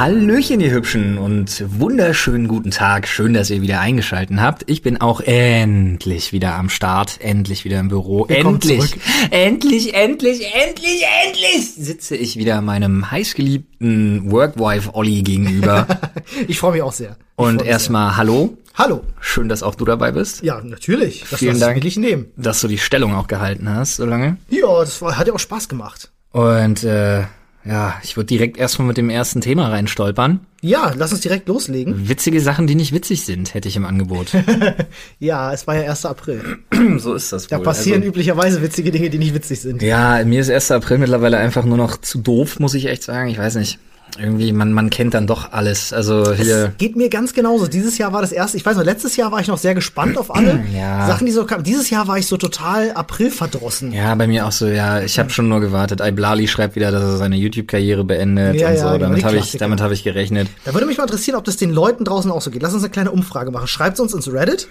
Hallöchen, ihr Hübschen und wunderschönen guten Tag. Schön, dass ihr wieder eingeschalten habt. Ich bin auch endlich wieder am Start, endlich wieder im Büro. Willkommen endlich, zurück. endlich, endlich, endlich, endlich sitze ich wieder meinem heißgeliebten Workwife Olli gegenüber. Ich freue mich auch sehr. Ich und erstmal Hallo. Hallo. Schön, dass auch du dabei bist. Ja, natürlich. Das Vielen Dank. ich wirklich nehmen. Dass du die Stellung auch gehalten hast, so lange. Ja, das war, hat ja auch Spaß gemacht. Und äh, ja, ich würde direkt erstmal mit dem ersten Thema reinstolpern. Ja, lass uns direkt loslegen. Witzige Sachen, die nicht witzig sind, hätte ich im Angebot. Ja, es war ja 1. April. so ist das Da wohl. passieren Also, üblicherweise witzige Dinge, die nicht witzig sind. ja, mir ist 1. April mittlerweile einfach nur noch zu doof, muss ich echt sagen. Ich weiß nicht. Irgendwie, man, man kennt dann doch alles. Also hier. Geht mir ganz genauso. Dieses Jahr war das erste. Ich weiß noch, letztes Jahr war ich noch sehr gespannt auf alle Ja. Sachen, die so kamen. Dieses Jahr war ich so total April verdrossen. Ja, bei mir auch so, ja, ich habe schon nur gewartet. Iblali schreibt wieder, dass er seine YouTube-Karriere beendet Ja, und ja, so. genau, Damit habe ich, damit habe ich gerechnet. Da würde mich mal interessieren, ob das den Leuten draußen auch so geht. Lass uns eine kleine Umfrage machen. Schreibt uns ins Reddit,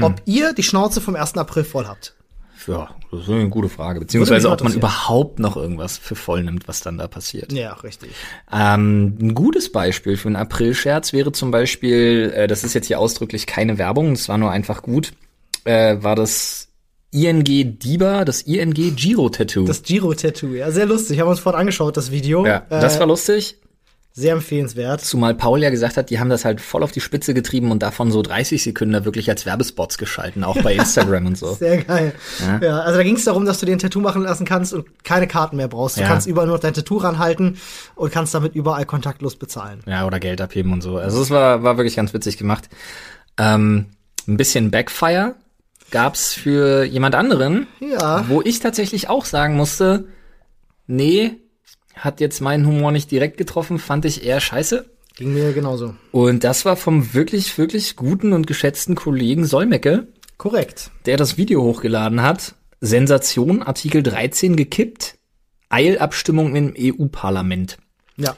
ob ihr die Schnauze vom 1. April voll habt. Ja, das ist eine gute Frage. Beziehungsweise, ob man überhaupt noch irgendwas für voll nimmt, was dann da passiert. Ja, richtig. Ähm, ein gutes Beispiel für einen April-Scherz wäre zum Beispiel, äh, das ist jetzt hier ausdrücklich keine Werbung, das war nur einfach gut, äh, war das ING Diba, das ING Giro-Tattoo. Das Giro-Tattoo, ja, sehr lustig. Haben wir uns vorhin angeschaut, das Video. Ja, das äh, war lustig. Sehr empfehlenswert. Zumal Paul ja gesagt hat, die haben das halt voll auf die Spitze getrieben und davon so 30 Sekunden da wirklich als Werbespots geschalten, auch bei Instagram und so. Sehr geil. Ja. Ja, also da ging es darum, dass du dir ein Tattoo machen lassen kannst und keine Karten mehr brauchst. Du Ja. kannst überall nur dein Tattoo ranhalten und kannst damit überall kontaktlos bezahlen. Ja, oder Geld abheben und so. Also es war, war wirklich ganz witzig gemacht. Ähm, ein bisschen Backfire gab's für jemand anderen, Ja. wo ich tatsächlich auch sagen musste, nee, hat jetzt meinen Humor nicht direkt getroffen, fand ich eher scheiße. Ging mir genauso. Und das war vom wirklich, wirklich guten und geschätzten Kollegen Solmecke, Korrekt. der das Video hochgeladen hat. Sensation, Artikel 13 gekippt, Eilabstimmung im EU-Parlament. Ja.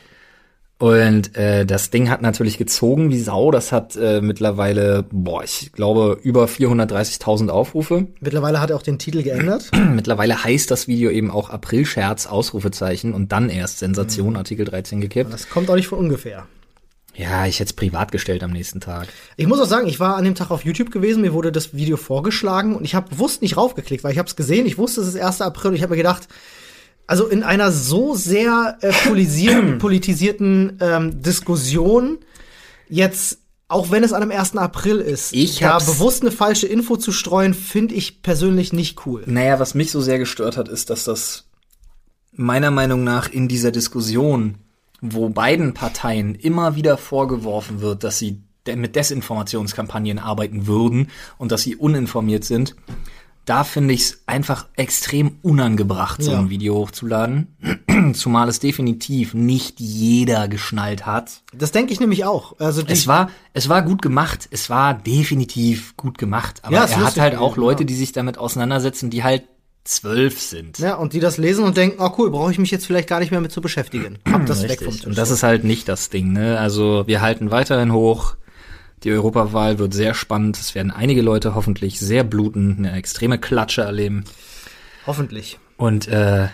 Und äh, das Ding hat natürlich gezogen wie Sau. Das hat äh, mittlerweile, boah, ich glaube, über 430.000 Aufrufe. Mittlerweile hat er auch den Titel geändert. mittlerweile heißt das Video eben auch Aprilscherz, Ausrufezeichen und dann erst Sensation, Artikel 13 gekippt. Das kommt auch nicht von ungefähr. Ja, ich hätte es privat gestellt am nächsten Tag. Ich muss auch sagen, ich war an dem Tag auf YouTube gewesen, mir wurde das Video vorgeschlagen und ich habe bewusst nicht raufgeklickt, weil ich habe es gesehen, ich wusste, es ist 1. April und ich habe mir gedacht, also in einer so sehr äh, politisierten ähm, Diskussion jetzt auch wenn es an dem 1. April ist, Ich da bewusst eine falsche Info zu streuen, finde ich persönlich nicht cool. Naja, was mich so sehr gestört hat, ist, dass das meiner Meinung nach in dieser Diskussion, wo beiden Parteien immer wieder vorgeworfen wird, dass sie mit Desinformationskampagnen arbeiten würden und dass sie uninformiert sind, da finde ich es einfach extrem unangebracht, so Ja. ein Video hochzuladen. Zumal es definitiv nicht jeder geschnallt hat. Das denke ich nämlich auch. Also Es war, es war gut gemacht. Es war definitiv gut gemacht. Aber Ja, er hat halt auch Leute, die sich damit auseinandersetzen, die halt zwölf sind. ja, und die das lesen und denken, oh cool, brauche ich mich jetzt vielleicht gar nicht mehr mit zu beschäftigen. Hab das weg vom. Tisch. Und das ist halt nicht das Ding, ne? Also wir halten weiterhin hoch. Die Europawahl wird sehr spannend. Es werden einige Leute hoffentlich sehr bluten, eine extreme Klatsche erleben. Hoffentlich. Und äh,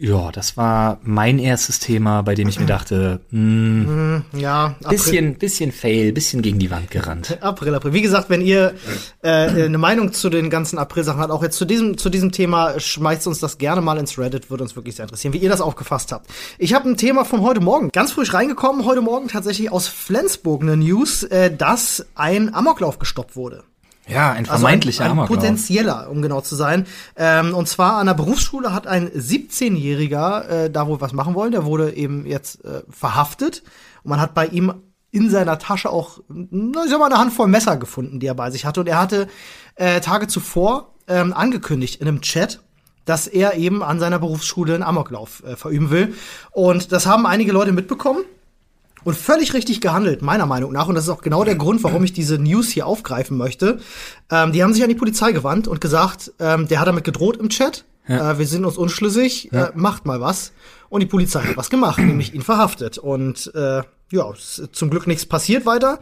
ja, das war mein erstes Thema, bei dem ich mir dachte, mh, Ja, April. bisschen, bisschen fail, bisschen gegen die Wand gerannt. April, April. Wie gesagt, wenn ihr äh, eine Meinung zu den ganzen April-Sachen habt, auch jetzt zu diesem, zu diesem Thema, schmeißt uns das gerne mal ins Reddit, würde uns wirklich sehr interessieren, wie ihr das aufgefasst habt. Ich habe ein Thema von heute Morgen, ganz frisch reingekommen, heute Morgen tatsächlich aus Flensburg eine News, äh, dass ein Amoklauf gestoppt wurde. Ja, ein Also vermeintlicher ein, ein Amoklauf. potenzieller, um genau zu sein. Ähm, und zwar an der Berufsschule hat ein 17-Jähriger äh, da wohl was machen wollen. Der wurde eben jetzt äh, verhaftet. Und man hat bei ihm in seiner Tasche auch, na, ich sag mal, eine Handvoll Messer gefunden, die er bei sich hatte. Und er hatte äh, Tage zuvor ähm, angekündigt in einem Chat, dass er eben an seiner Berufsschule einen Amoklauf äh, verüben will. Und das haben einige Leute mitbekommen. Und völlig richtig gehandelt, meiner Meinung nach. Und das ist auch genau der Grund, warum ich diese News hier aufgreifen möchte. Ähm, die haben sich an die Polizei gewandt und gesagt, ähm, der hat damit gedroht im Chat. Äh, wir sind uns unschlüssig, äh, macht mal was. Und die Polizei hat was gemacht, nämlich ihn verhaftet. Und äh, ja, zum Glück nichts passiert weiter.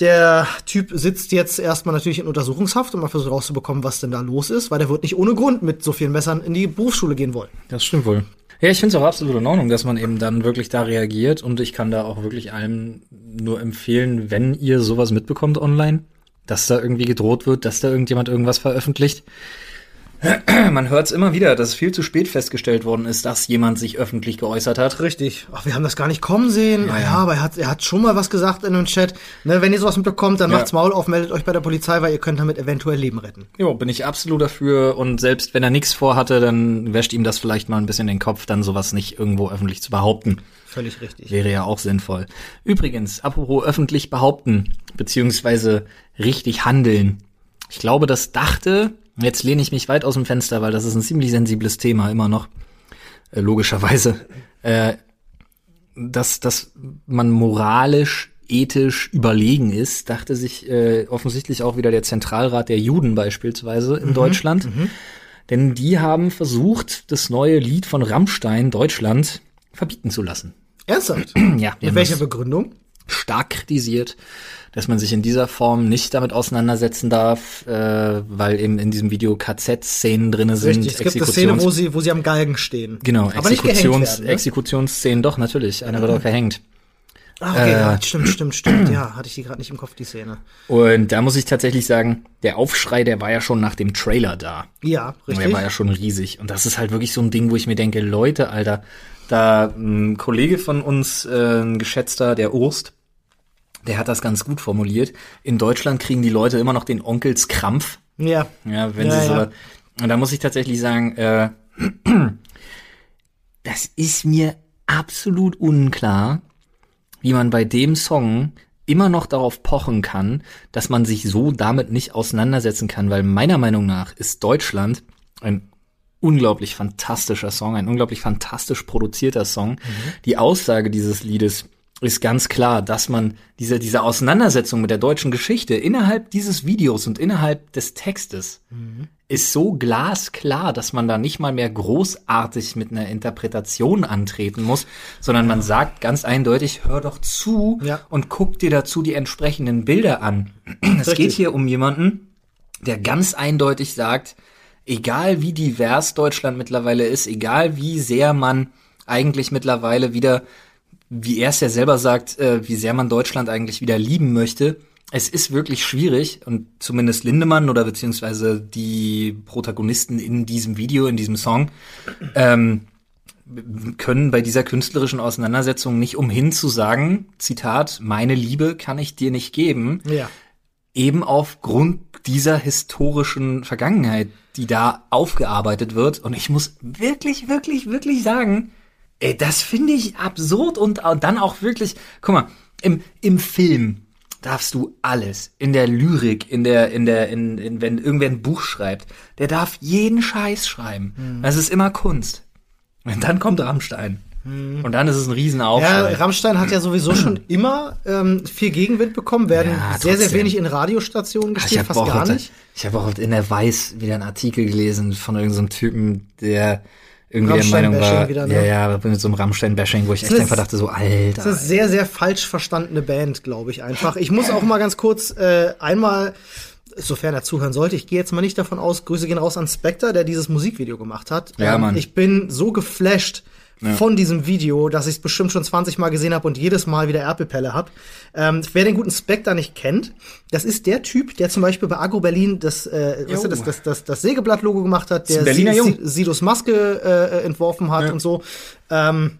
Der Typ sitzt jetzt erstmal natürlich in Untersuchungshaft und man versucht rauszubekommen, was denn da los ist, weil der wird nicht ohne Grund mit so vielen Messern in die Berufsschule gehen wollen. Das stimmt wohl. Ja, ich finde es auch absolut in Ordnung, dass man eben dann wirklich da reagiert und ich kann da auch wirklich allen nur empfehlen, wenn ihr sowas mitbekommt online, dass da irgendwie gedroht wird, dass da irgendjemand irgendwas veröffentlicht. Man hört es immer wieder, dass viel zu spät festgestellt worden ist, dass jemand sich öffentlich geäußert hat. Richtig. Ach, wir haben das gar nicht kommen sehen. Ja, Ja, ja. aber er hat, er hat schon mal was gesagt in einem Chat. Ne, wenn ihr sowas mitbekommt, dann Ja. macht's Maul auf, meldet euch bei der Polizei, weil ihr könnt damit eventuell Leben retten. Jo, bin ich absolut dafür und selbst wenn er nichts vorhatte, dann wäscht ihm das vielleicht mal ein bisschen den Kopf, dann sowas nicht irgendwo öffentlich zu behaupten. Völlig richtig. Wäre ja auch sinnvoll. Übrigens, apropos öffentlich behaupten, beziehungsweise richtig handeln. Ich glaube, das dachte, jetzt lehne ich mich weit aus dem Fenster, weil das ist ein ziemlich sensibles Thema immer noch, äh, logischerweise, äh, dass, dass man moralisch, ethisch überlegen ist, dachte sich äh, offensichtlich auch wieder der Zentralrat der Juden beispielsweise in Deutschland. Denn die haben versucht, das neue Lied von Rammstein, Deutschland, verbieten zu lassen. Ernsthaft? Ja, Mit welcher Begründung? Stark kritisiert, dass man sich in dieser Form nicht damit auseinandersetzen darf, äh, weil eben in diesem Video KZ-Szenen drinne sind. Richtig. Es gibt eine Szene, wo sie, wo sie am Galgen stehen. genau, Aber Exekutions, werden. Ne? Exekutionsszenen, doch, natürlich. Einer wird auch gehängt. Ah, okay, äh, ja, stimmt, stimmt, stimmt. Ja, hatte ich die gerade nicht im Kopf, die Szene. Und da muss ich tatsächlich sagen, der Aufschrei, der war ja schon nach dem Trailer da. Ja, Der richtig. war ja schon riesig. Und das ist halt wirklich so ein Ding, wo ich mir denke, Leute, Alter, da ein Kollege von uns, äh, ein geschätzter, der Urst, der hat das ganz gut formuliert. In Deutschland kriegen die Leute immer noch den Onkelskrampf. Ja. Ja, wenn Ja, sie so. ja. Und da muss ich tatsächlich sagen, äh, das ist mir absolut unklar, wie man bei dem Song immer noch darauf pochen kann, dass man sich so damit nicht auseinandersetzen kann, weil meiner Meinung nach ist Deutschland ein unglaublich fantastischer Song, ein unglaublich fantastisch produzierter Song. Die Aussage dieses Liedes ist ganz klar, dass man diese, diese Auseinandersetzung mit der deutschen Geschichte innerhalb dieses Videos und innerhalb des Textes ist so glasklar, dass man da nicht mal mehr großartig mit einer Interpretation antreten muss, sondern man sagt ganz eindeutig, hör doch zu Ja. und guck dir dazu die entsprechenden Bilder an. Es geht hier um jemanden, der ganz eindeutig sagt, egal wie divers Deutschland mittlerweile ist, egal wie sehr man eigentlich mittlerweile wieder, wie er es ja selber sagt, äh, wie sehr man Deutschland eigentlich wieder lieben möchte, es ist wirklich schwierig und zumindest Lindemann oder beziehungsweise die Protagonisten in diesem Video, in diesem Song, ähm, können bei dieser künstlerischen Auseinandersetzung nicht umhin zu sagen, Zitat, meine Liebe kann ich dir nicht geben, Ja. eben aufgrund dieser historischen Vergangenheit, die da aufgearbeitet wird. Und ich muss wirklich, wirklich, wirklich sagen, ey, das finde ich absurd und dann auch wirklich, guck mal, im, im Film darfst du alles. In der Lyrik, in der, in der, in, in, wenn irgendwer ein Buch schreibt, der darf jeden Scheiß schreiben. Das ist immer Kunst. Und dann kommt Rammstein. Und dann ist es ein Ja, Riesenaufschrei. Rammstein hat ja sowieso schon immer ähm, viel Gegenwind bekommen, werden Ja, sehr, sehr wenig in Radiostationen Ach, gespielt, fast gar heute- nicht. Ich habe auch in der Weiß wieder einen Artikel gelesen von irgendeinem Typen, der irgendwie der Meinung war, wieder, ne? ja, ja, mit so einem Rammstein-Bashing, wo ich echt ist- einfach dachte so, Das ist Alter. eine sehr, sehr falsch verstandene Band, glaube ich einfach. Ich muss auch mal ganz kurz äh, einmal, sofern er zuhören sollte, ich gehe jetzt mal nicht davon aus, Grüße gehen raus an Spectre, der dieses Musikvideo gemacht hat. Ähm, Ja, Mann. Ich bin so geflasht von diesem Video, dass ich es bestimmt schon 20 Mal gesehen habe und jedes Mal wieder Erpelpelle hab. Ähm, wer den guten Spectre nicht kennt, das ist der Typ, der zum Beispiel bei Agro Berlin das, äh, weißt du, das, das, das, das Sägeblatt-Logo gemacht hat, der Berliner Jung. Si- Sidos Maske äh, entworfen hat und so. Ähm,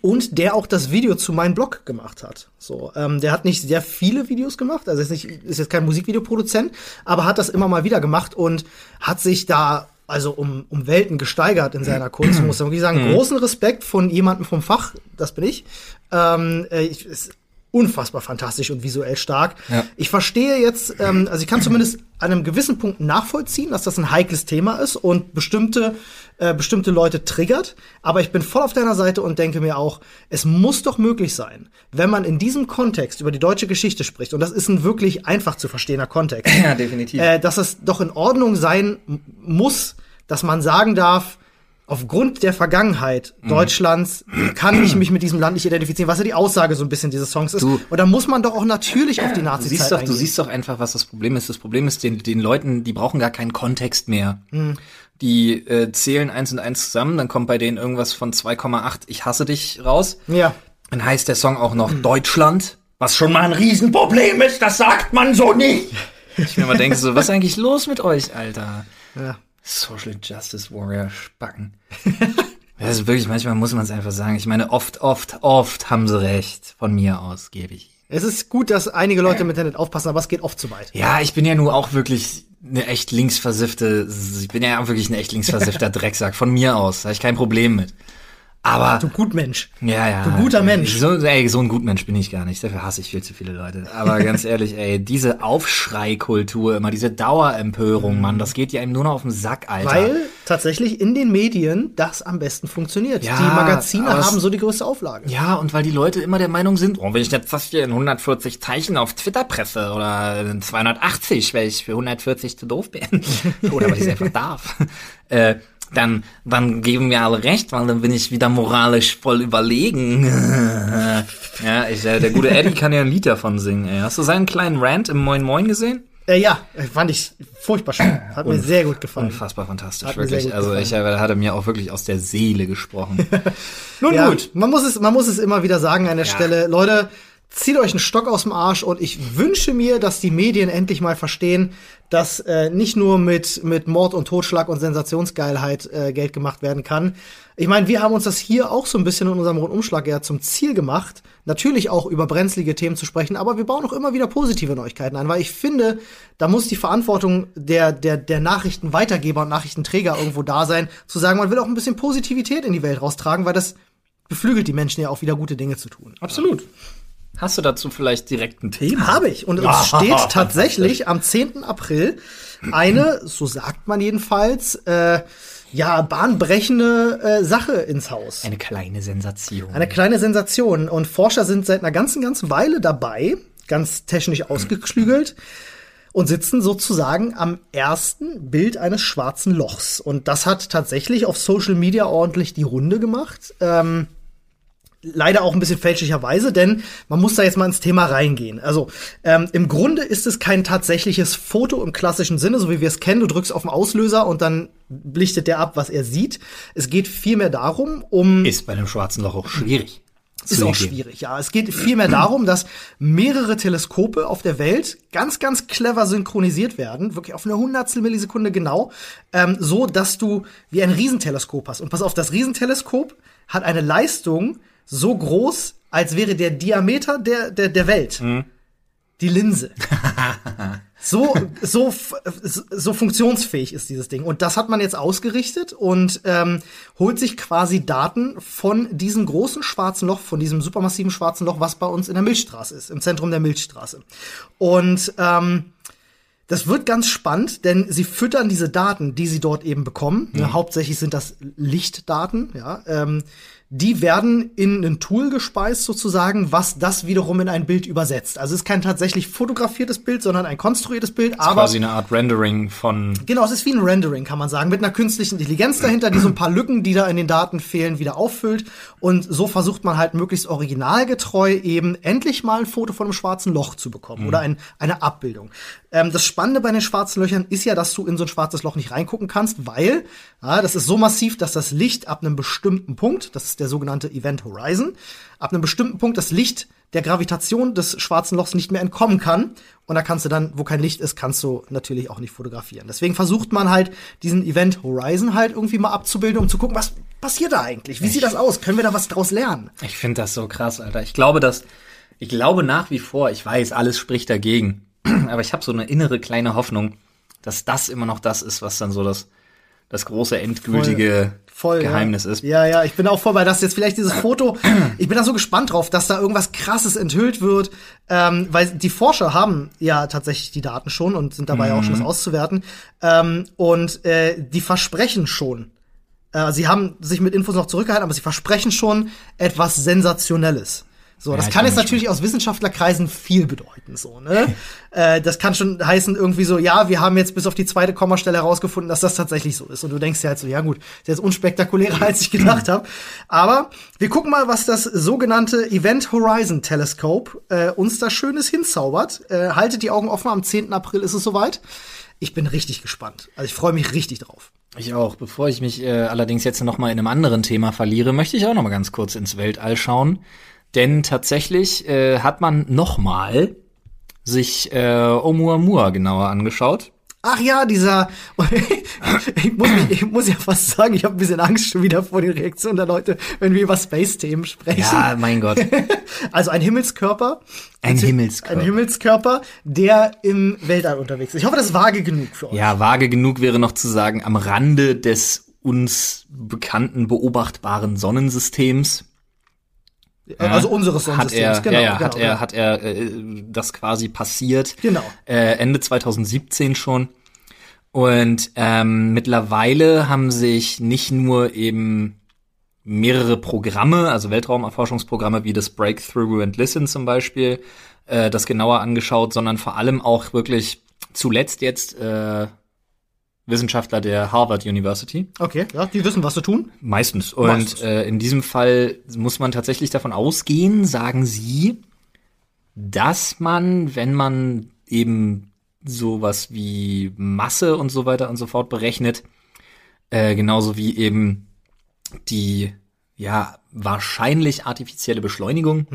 und der auch das Video zu meinem Blog gemacht hat. So, ähm, der hat nicht sehr viele Videos gemacht, also ist nicht ist jetzt kein Musikvideoproduzent, aber hat das immer mal wieder gemacht und hat sich da also um, um Welten gesteigert in seiner Kunst. Muss man wirklich sagen, großen Respekt von jemandem vom Fach, das bin ich. Ähm, äh, ich ist unfassbar fantastisch und visuell stark. Ja. Ich verstehe jetzt, ähm, also ich kann zumindest an einem gewissen Punkt nachvollziehen, dass das ein heikles Thema ist und bestimmte, äh, bestimmte Leute triggert. Aber ich bin voll auf deiner Seite und denke mir auch, es muss doch möglich sein, wenn man in diesem Kontext über die deutsche Geschichte spricht, und das ist ein wirklich einfach zu verstehender Kontext, Ja, definitiv. äh, dass es doch in Ordnung sein muss, dass man sagen darf, aufgrund der Vergangenheit Mhm. Deutschlands kann ich mich mit diesem Land nicht identifizieren, was ja die Aussage so ein bisschen dieses Songs ist. Du- Und da muss man doch auch natürlich auf die Du Nazi-Zeit siehst, doch, du eingehen. siehst doch einfach, was das Problem ist. Das Problem ist, den, den Leuten, die brauchen gar keinen Kontext mehr. Hm. Die äh, zählen eins und eins zusammen, dann kommt bei denen irgendwas von 2,8 Ich hasse dich raus. ja. Dann heißt der Song auch noch Deutschland, was schon mal ein Riesenproblem ist, das sagt man so nicht. Ich mir mal denke so, was ist eigentlich los mit euch, Alter? ja. Social Justice Warrior Spacken. Das ist wirklich, manchmal muss man es einfach sagen. Ich meine, oft, oft, oft haben sie recht. Von mir aus gebe ich. Es ist gut, dass einige Leute im Internet aufpassen, aber es geht oft zu weit. Ja, ich bin ja nur auch wirklich eine echt linksversiffte, ich bin ja auch wirklich ein echt linksversiffter Drecksack. Von mir aus, da habe ich kein Problem mit. Aber, Du Gutmensch. ja, ja. du guter Mensch. So, ey, so ein Gutmensch bin ich gar nicht. Dafür hasse ich viel zu viele Leute. Aber ganz ehrlich, ey, diese Aufschreikultur immer, diese Dauerempörung, Mann, das geht ja ihm nur noch auf den Sack, Alter. Weil tatsächlich in den Medien das am besten funktioniert. Ja, die Magazine haben so die größte Auflage. Ja, und weil die Leute immer der Meinung sind, oh, wenn ich jetzt das hier in 140 Zeichen auf Twitter presse oder in 280, weil ich für 140 zu doof bin oder weil ich es einfach darf, äh, dann, dann geben mir alle recht, weil dann bin ich wieder moralisch voll überlegen. ja, ich, äh, der gute Eddie kann ja ein Lied davon singen. Ey. Hast du seinen kleinen Rant im Moin Moin gesehen? Äh, ja, fand ich furchtbar schön. Hat mir sehr gut gefallen. Unfassbar fantastisch, Hat wirklich. Also gefallen. ich äh, hatte mir auch wirklich aus der Seele gesprochen. Nun Ja, gut. Man muss es, man muss es immer wieder sagen an der Stelle. Leute, zieht euch einen Stock aus dem Arsch und ich wünsche mir, dass die Medien endlich mal verstehen, dass äh, nicht nur mit, mit Mord und Totschlag und Sensationsgeilheit äh, Geld gemacht werden kann. Ich meine, wir haben uns das hier auch so ein bisschen in unserem Rundumschlag ja zum Ziel gemacht, natürlich auch über brenzlige Themen zu sprechen, aber wir bauen auch immer wieder positive Neuigkeiten ein, weil ich finde, da muss die Verantwortung der, der, der Nachrichtenweitergeber und Nachrichtenträger irgendwo da sein, zu sagen, man will auch ein bisschen Positivität in die Welt raustragen, weil das beflügelt die Menschen ja auch wieder gute Dinge zu tun. Absolut. Hast du dazu vielleicht direkt ein Thema? Habe ich. Und es steht tatsächlich am 10. April eine, so sagt man jedenfalls, äh, ja, bahnbrechende äh, Sache ins Haus. Eine kleine Sensation. Eine kleine Sensation. Und Forscher sind seit einer ganzen, ganzen Weile dabei, ganz technisch ausgeklügelt, und sitzen sozusagen am ersten Bild eines schwarzen Lochs. Und das hat tatsächlich auf Social Media ordentlich die Runde gemacht. Ähm, leider auch ein bisschen fälschlicherweise, denn man muss da jetzt mal ins Thema reingehen. Also ähm, im Grunde ist es kein tatsächliches Foto im klassischen Sinne, so wie wir es kennen. Du drückst auf den Auslöser und dann lichtet der ab, was er sieht. Es geht vielmehr darum, um Ist bei einem schwarzen Loch auch schwierig. ist auch schwierig, ja. Es geht vielmehr darum, dass mehrere Teleskope auf der Welt ganz, ganz clever synchronisiert werden, wirklich auf eine Hundertstel Millisekunde genau, ähm, so dass du wie ein Riesenteleskop hast. Und pass auf, das Riesenteleskop hat eine Leistung so groß, als wäre der Diameter der, der, der Welt. Die Linse. So, so, so funktionsfähig ist dieses Ding. Und das hat man jetzt ausgerichtet und ähm, holt sich quasi Daten von diesem großen schwarzen Loch, von diesem supermassiven schwarzen Loch, was bei uns in der Milchstraße ist, im Zentrum der Milchstraße. Und ähm, das wird ganz spannend, denn sie füttern diese Daten, die sie dort eben bekommen. Ne, hauptsächlich sind das Lichtdaten, ja. Ähm, die werden in ein Tool gespeist sozusagen, was das wiederum in ein Bild übersetzt. Also es ist kein tatsächlich fotografiertes Bild, sondern ein konstruiertes Bild. aber Quasi eine Art Rendering von. Genau, es ist wie ein Rendering, kann man sagen, mit einer künstlichen Intelligenz dahinter, die so ein paar Lücken, die da in den Daten fehlen, wieder auffüllt. Und so versucht man halt möglichst originalgetreu eben endlich mal ein Foto von einem schwarzen Loch zu bekommen oder ein, eine Abbildung. Ähm, das Spannende bei den schwarzen Löchern ist ja, dass du in so ein schwarzes Loch nicht reingucken kannst, weil ja, das ist so massiv, dass das Licht ab einem bestimmten Punkt, das ist der sogenannte Event Horizon, ab einem bestimmten Punkt das Licht der Gravitation des schwarzen Lochs nicht mehr entkommen kann. Und da kannst du dann, wo kein Licht ist, kannst du natürlich auch nicht fotografieren. Deswegen versucht man halt, diesen Event Horizon halt irgendwie mal abzubilden, um zu gucken, was passiert da eigentlich? Wie sieht das aus? Können wir da was draus lernen? Ich finde das so krass, Alter. Ich glaube, dass. Ich glaube nach wie vor, ich weiß, alles spricht dagegen. Aber ich habe so eine innere kleine Hoffnung, dass das immer noch das ist, was dann so das, das große endgültige Voll, Geheimnis ja. ist. Ja, ja, ich bin auch voll bei das jetzt vielleicht dieses Foto. Ich bin da so gespannt drauf, dass da irgendwas krasses enthüllt wird, ähm, weil die Forscher haben ja tatsächlich die Daten schon und sind dabei auch schon Mhm. das auszuwerten. Ähm, und äh, die versprechen schon. Äh, sie haben sich mit Infos noch zurückgehalten, aber sie versprechen schon etwas Sensationelles. So, das ich kann jetzt natürlich aus Wissenschaftlerkreisen viel bedeuten, so, ne? äh, das kann schon heißen irgendwie so, ja, wir haben jetzt bis auf die zweite Kommastelle herausgefunden, dass das tatsächlich so ist. Und du denkst dir halt so, ja gut, ist jetzt unspektakulärer, als ich gedacht habe. Aber wir gucken mal, was das sogenannte Event Horizon Telescope äh, uns da Schönes hinzaubert. Äh, haltet die Augen offen, am 10. April ist es soweit. Ich bin richtig gespannt. Also ich freue mich richtig drauf. Ich auch. Bevor ich mich äh, allerdings jetzt noch mal in einem anderen Thema verliere, möchte ich auch noch mal ganz kurz ins Weltall schauen. Denn tatsächlich äh, hat man noch mal sich äh, Oumuamua genauer angeschaut. Ach ja, dieser. ich, muss ich muss ja fast sagen, ich habe ein bisschen Angst schon wieder vor den Reaktionen der Leute, wenn wir über Space-Themen sprechen. Ja, mein Gott. Also ein Himmelskörper. Ein Himmelskörper. Ein Himmelskörper, der im Weltall unterwegs ist. Ich hoffe, das ist vage genug für euch. Ja, vage genug wäre noch zu sagen, am Rande des uns bekannten beobachtbaren Sonnensystems. Also unseres hat er, Sonnensystems, genau. ja, ja, genau, hat er, hat er äh, das quasi passiert. Genau. Äh, Ende 2017 schon. Und ähm, mittlerweile haben sich nicht nur eben mehrere Programme, also Weltraumerforschungsprogramme wie das Breakthrough and Listen zum Beispiel, äh, das genauer angeschaut, sondern vor allem auch wirklich zuletzt jetzt äh, Wissenschaftler der Harvard University. Okay, ja, die wissen, was zu tun. Meistens. Und Meistens. Äh, in diesem Fall muss man tatsächlich davon ausgehen, sagen sie, dass man, wenn man eben sowas wie Masse und so weiter und so fort berechnet, äh, genauso wie eben die ja wahrscheinlich artifizielle Beschleunigung,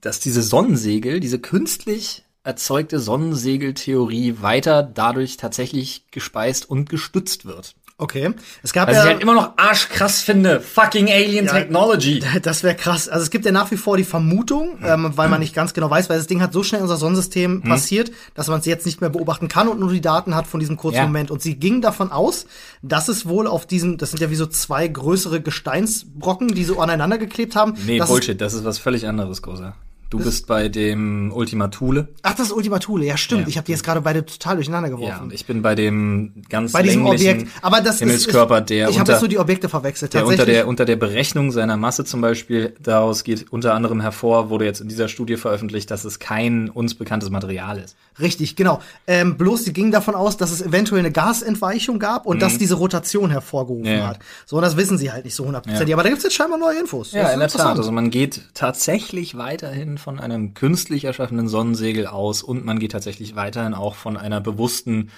dass diese Sonnensegel, diese künstlich erzeugte Sonnensegeltheorie weiter dadurch tatsächlich gespeist und gestützt wird. Okay. Es gab Was ja. ich halt immer noch arschkrass finde. Fucking Alien Ja. Technology. Das wäre krass. Also es gibt ja nach wie vor die Vermutung, ähm, weil man nicht ganz genau weiß, weil das Ding hat so schnell in unser Sonnensystem Mhm. passiert, dass man es jetzt nicht mehr beobachten kann und nur die Daten hat von diesem kurzen Ja. Moment. Und sie ging davon aus, dass es wohl auf diesem, das sind ja wie so zwei größere Gesteinsbrocken, die so aneinander geklebt haben. Nee, Bullshit, das ist was völlig anderes, Großer. Du bist bei dem Ultima Thule. Ach, das ist Ultima Thule. Ja, stimmt. Ja. Ich habe die jetzt gerade beide total durcheinander geworfen. Ja, und ich bin bei dem ganz Bei diesem länglichen Objekt. Aber das Himmelskörper, ist, der ich habe unter, jetzt nur die Objekte verwechselt. der unter der unter der Berechnung seiner Masse zum Beispiel daraus geht unter anderem hervor, wurde jetzt in dieser Studie veröffentlicht, dass es kein uns bekanntes Material ist. Richtig, genau. Ähm, bloß sie gingen davon aus, dass es eventuell eine Gasentweichung gab und dass diese Rotation hervorgerufen Mhm. Ja. hat. So, und das wissen sie halt nicht so hundertprozentig. Ja. Aber da gibt's jetzt scheinbar neue Infos. Ist in der Tat. Also man geht tatsächlich weiterhin von einem künstlich erschaffenen Sonnensegel aus und man geht tatsächlich weiterhin auch von einer bewussten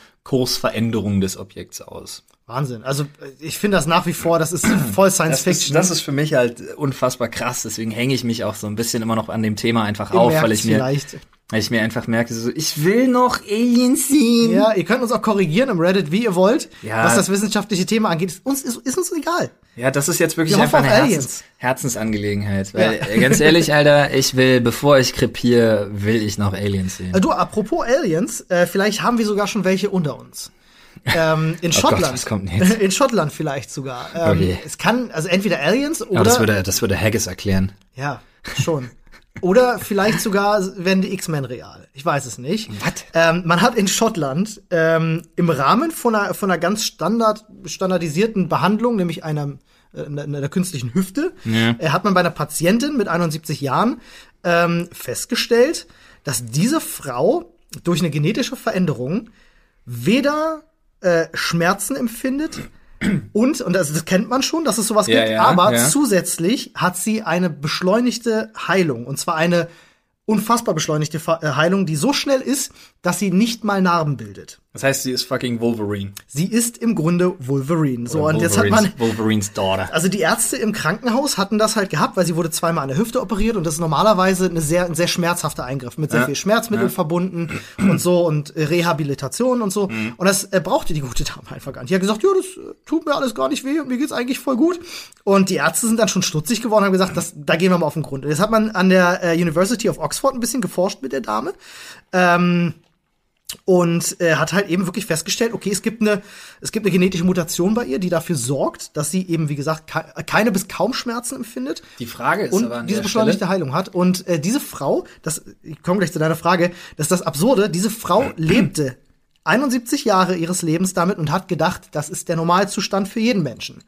Kursveränderung des Objekts aus. Wahnsinn. Also äh, ich finde das nach wie vor, das ist voll Science Das ist, Fiction. das ist für mich halt unfassbar krass, deswegen hänge ich mich auch so ein bisschen immer noch an dem Thema einfach Ihr auf, weil ich mir, vielleicht. Weil ich mir einfach merke, so, ich will noch Aliens sehen. Ja, ihr könnt uns auch korrigieren im Reddit, wie ihr wollt, Ja. was das wissenschaftliche Thema angeht. Ist uns ist, ist uns egal. Ja, das ist jetzt wirklich Wir einfach eine Herzens Herzensangelegenheit. Weil, Ja. äh, ganz ehrlich, Alter, ich will, bevor ich krepiere, will ich noch Aliens sehen. Du, apropos Aliens, äh, vielleicht haben wir sogar schon welche unter uns. Ähm, in Oh Gott, Schottland. jetzt? In Schottland vielleicht sogar. Ähm, je. Es kann, also entweder Aliens oder. Aber das würde, das würde Haggis erklären. Ja, schon. Oder vielleicht sogar werden die X-Men real. Ich weiß es nicht. Was? Ähm, man hat in Schottland ähm, im Rahmen von einer, von einer ganz standard, standardisierten Behandlung, nämlich einer, äh, einer, künstlichen Hüfte, Ja. äh, hat man bei einer Patientin mit 71 Jahren ähm, festgestellt, dass diese Frau durch eine genetische Veränderung weder äh, Schmerzen empfindet und, und das, das kennt man schon, dass es sowas Ja, gibt, ja, aber ja. zusätzlich hat sie eine beschleunigte Heilung. Und zwar eine unfassbar beschleunigte äh, Heilung, die so schnell ist, dass sie nicht mal Narben bildet. Das heißt, sie ist fucking Wolverine. Sie ist im Grunde Wolverine. So, Oder und jetzt hat man, Wolverines- Daughter. also die Ärzte im Krankenhaus hatten das halt gehabt, weil sie wurde zweimal an der Hüfte operiert und das ist normalerweise eine sehr, ein sehr schmerzhafter Eingriff mit sehr Ja. viel Schmerzmittel verbunden und so und Rehabilitation und so. Mhm. Und das äh, brauchte die gute Dame einfach gar nicht. Die hat gesagt, ja, das äh, tut mir alles gar nicht weh und mir geht's eigentlich voll gut. Und die Ärzte sind dann schon stutzig geworden und haben gesagt, das, da gehen wir mal auf den Grund. Und jetzt hat man an der äh, University of Oxford ein bisschen geforscht mit der Dame. Ähm, und äh, hat halt eben wirklich festgestellt, okay, es gibt eine es gibt eine genetische Mutation bei ihr, die dafür sorgt, dass sie eben wie gesagt ke keine bis kaum Schmerzen empfindet Die Frage ist und aber an diese beschleunigte Stelle, Heilung hat und äh, diese Frau, das ich komme gleich zu deiner Frage, das ist das absurde, diese Frau lebte 71 Jahre ihres Lebens damit und hat gedacht, das ist der Normalzustand für jeden Menschen.